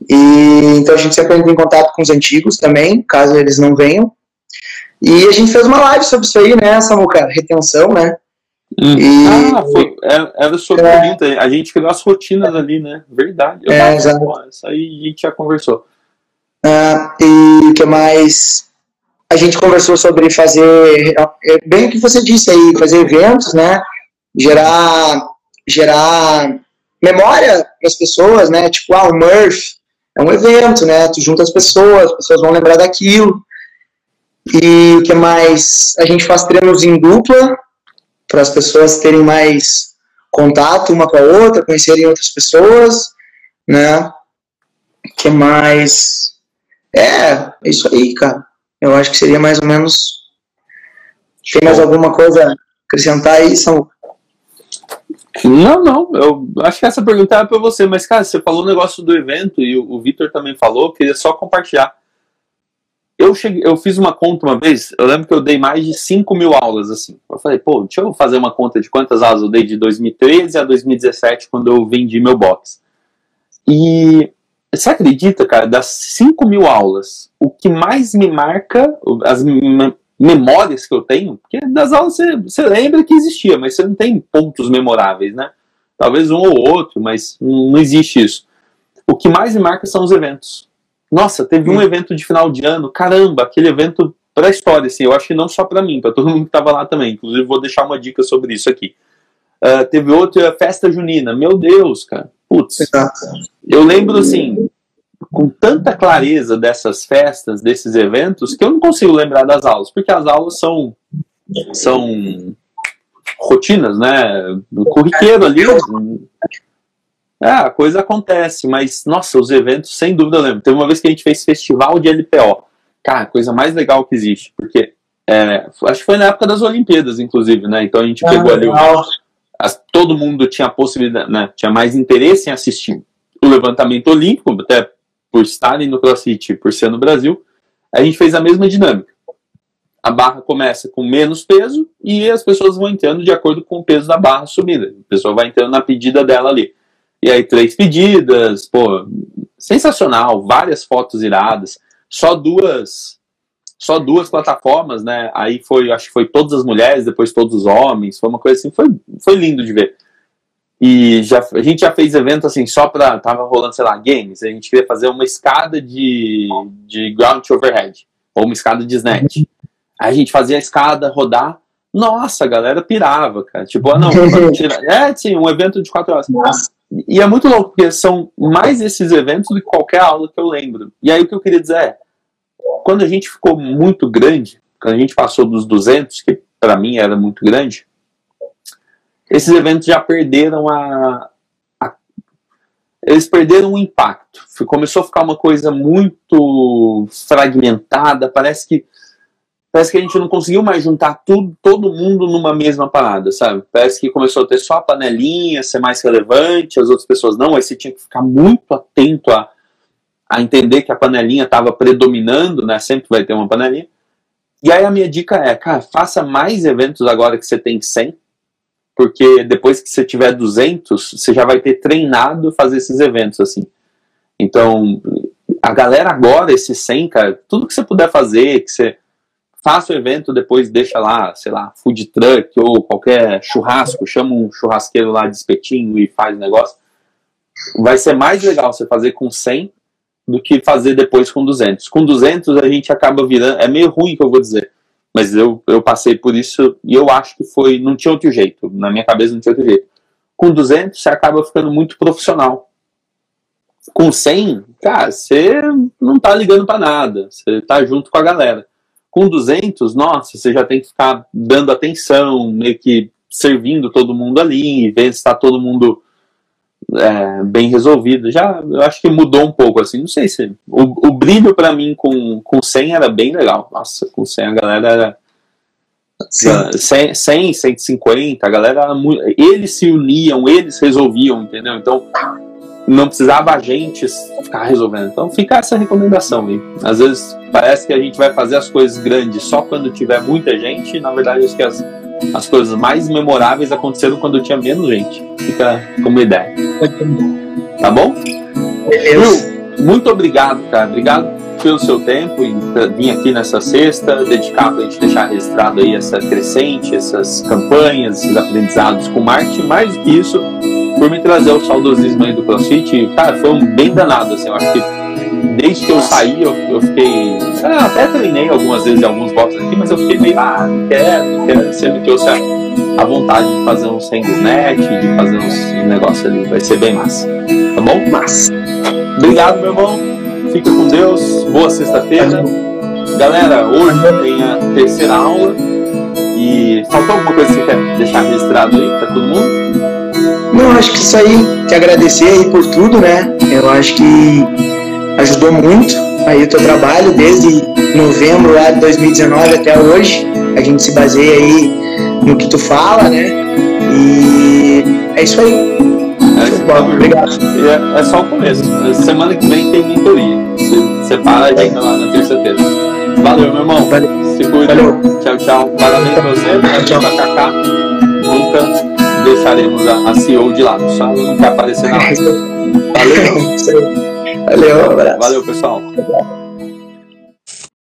E então a gente sempre entra em contato com os antigos também, caso eles não venham. E a gente fez uma live sobre isso aí, né, Samuca? Retenção, né? Hum. E... Ah, foi, era, era sobre é. a gente criou as rotinas ali, né? Verdade. Eu é, exato. Isso aí a gente já conversou. Ah, e o que mais? A gente conversou sobre fazer, é, bem o que você disse aí, fazer eventos, né? Gerar, gerar memória para as pessoas, né? Tipo, ah, o Murph é um evento, né? Tu junta as pessoas, as pessoas vão lembrar daquilo. E o que mais? A gente faz treinos em dupla, para as pessoas terem mais contato uma com a outra, conhecerem outras pessoas, né? O que mais? É, é isso aí, cara. Eu acho que seria mais ou menos. Tem mais alguma coisa a acrescentar aí, São? Não, não. Eu acho que essa pergunta é para você, mas, cara, você falou o negócio do evento e o, o Vitor também falou, queria só compartilhar eu, cheguei, eu fiz uma conta uma vez, eu lembro que eu dei mais de 5 mil aulas, assim. Eu falei, pô, deixa eu fazer uma conta de quantas aulas eu dei de 2013 a 2017, quando eu vendi meu box. E você acredita, cara, das 5 mil aulas, o que mais me marca, as memórias que eu tenho, porque das aulas você, você lembra que existia, mas você não tem pontos memoráveis, né? Talvez um ou outro, mas não existe isso. O que mais me marca são os eventos nossa, teve um hum. evento de final de ano, caramba, aquele evento para a história, assim, eu acho que não só para mim, para todo mundo que estava lá também. Inclusive, vou deixar uma dica sobre isso aqui. Uh, teve outra festa junina, meu Deus, cara, putz. Eu lembro, assim, com tanta clareza dessas festas, desses eventos, que eu não consigo lembrar das aulas, porque as aulas são, são rotinas, né? Corriqueiro ali. É, a coisa acontece, mas, nossa, os eventos, sem dúvida, eu lembro. Teve uma vez que a gente fez festival de LPO. Cara, a coisa mais legal que existe, porque é, acho que foi na época das Olimpíadas, inclusive, né? Então a gente ah, pegou ali o, as, todo mundo tinha possibilidade, né? Tinha mais interesse em assistir o levantamento olímpico, até por estarem no CrossFit, por ser no Brasil. A gente fez a mesma dinâmica. A barra começa com menos peso e as pessoas vão entrando de acordo com o peso da barra subida. A pessoa vai entrando na pedida dela ali. E aí, três pedidas, pô, sensacional, várias fotos iradas, só duas só duas plataformas, né? Aí foi, acho que foi todas as mulheres, depois todos os homens, foi uma coisa assim, foi, foi lindo de ver. E já, a gente já fez evento assim, só pra. Tava rolando, sei lá, games. A gente queria fazer uma escada de, de ground to overhead, ou uma escada de snatch. Aí a gente fazia a escada rodar. Nossa, a galera pirava, cara. Tipo, ah, não, tirar. É, sim, um evento de quatro horas. Nossa. E é muito louco, porque são mais esses eventos do que qualquer aula que eu lembro. E aí o que eu queria dizer é, quando a gente ficou muito grande, quando a gente passou dos 200, que para mim era muito grande, esses eventos já perderam a, a, eles perderam o impacto. Começou a ficar uma coisa muito fragmentada, parece que parece que a gente não conseguiu mais juntar tudo, todo mundo numa mesma parada, sabe? Parece que começou a ter só a panelinha, ser mais relevante, as outras pessoas não, aí você tinha que ficar muito atento a, a entender que a panelinha estava predominando, né? Sempre vai ter uma panelinha. E aí a minha dica é, cara, faça mais eventos agora que você tem 100, porque depois que você tiver 200, você já vai ter treinado fazer esses eventos, assim. Então, a galera agora, esses 100, cara, tudo que você puder fazer, que você faça o evento, depois deixa lá, sei lá, food truck ou qualquer churrasco, chama um churrasqueiro lá de espetinho e faz negócio. Vai ser mais legal você fazer com 100 do que fazer depois com 200. Com 200 a gente acaba virando, é meio ruim que eu vou dizer, mas eu, eu passei por isso e eu acho que foi, não tinha outro jeito, na minha cabeça não tinha outro jeito. Com 200 você acaba ficando muito profissional. Com 100, cara, você não tá ligando para nada, você tá junto com a galera. Com 200, nossa, você já tem que ficar dando atenção, meio que servindo todo mundo ali, ver se está todo mundo é, bem resolvido. Já, eu acho que mudou um pouco, assim, não sei se... O, o brilho para mim com, com 100 era bem legal. Nossa, com 100 a galera era... 100, 100, 150, a galera, eles se uniam, eles resolviam, entendeu? Então, não precisava a gente ficar resolvendo. Então fica essa recomendação aí. Às vezes parece que a gente vai fazer as coisas grandes só quando tiver muita gente, e na verdade acho que as, as coisas mais memoráveis aconteceram quando tinha menos gente. Fica como ideia. Tá bom? Beleza. muito obrigado, cara. Obrigado pelo seu tempo e vir aqui nessa sexta, dedicar para a gente deixar registrado aí essa crescente, essas campanhas, esses aprendizados com marketing. Mais do que isso, por me trazer o saudosismo aí do CrossFit, cara, foi um bem danado, assim, eu acho que desde que eu saí, eu, eu fiquei. Ah, até treinei algumas vezes em alguns boxes aqui, mas eu fiquei meio, ah, não quero, não quero. Você me trouxe a, a vontade de fazer uns net, de fazer uns negócios ali, vai ser bem massa. Tá bom? Massa. Obrigado, meu irmão. Fica com Deus. Boa sexta-feira. Galera, hoje tem a terceira aula. E faltou alguma coisa que você quer deixar registrado aí para todo mundo? Não, acho que isso aí, te agradecer aí por tudo, né? Eu acho que ajudou muito aí o teu trabalho desde novembro lá de 2019 até hoje. A gente se baseia aí no que tu fala, né? E é isso aí. É, Bom, obrigado. É, é, só o começo. Semana que vem tem mentoria. Você separa a gente lá na terça-feira. Valeu, meu irmão. Valeu. Se cuida. Valeu. Tchau, tchau. Parabéns pra você. Tchau, tchau. Kaká. Nunca deixaremos a, a CEO de lado, só não quer aparecer na live. Valeu. Valeu, um abraço. Valeu, pessoal.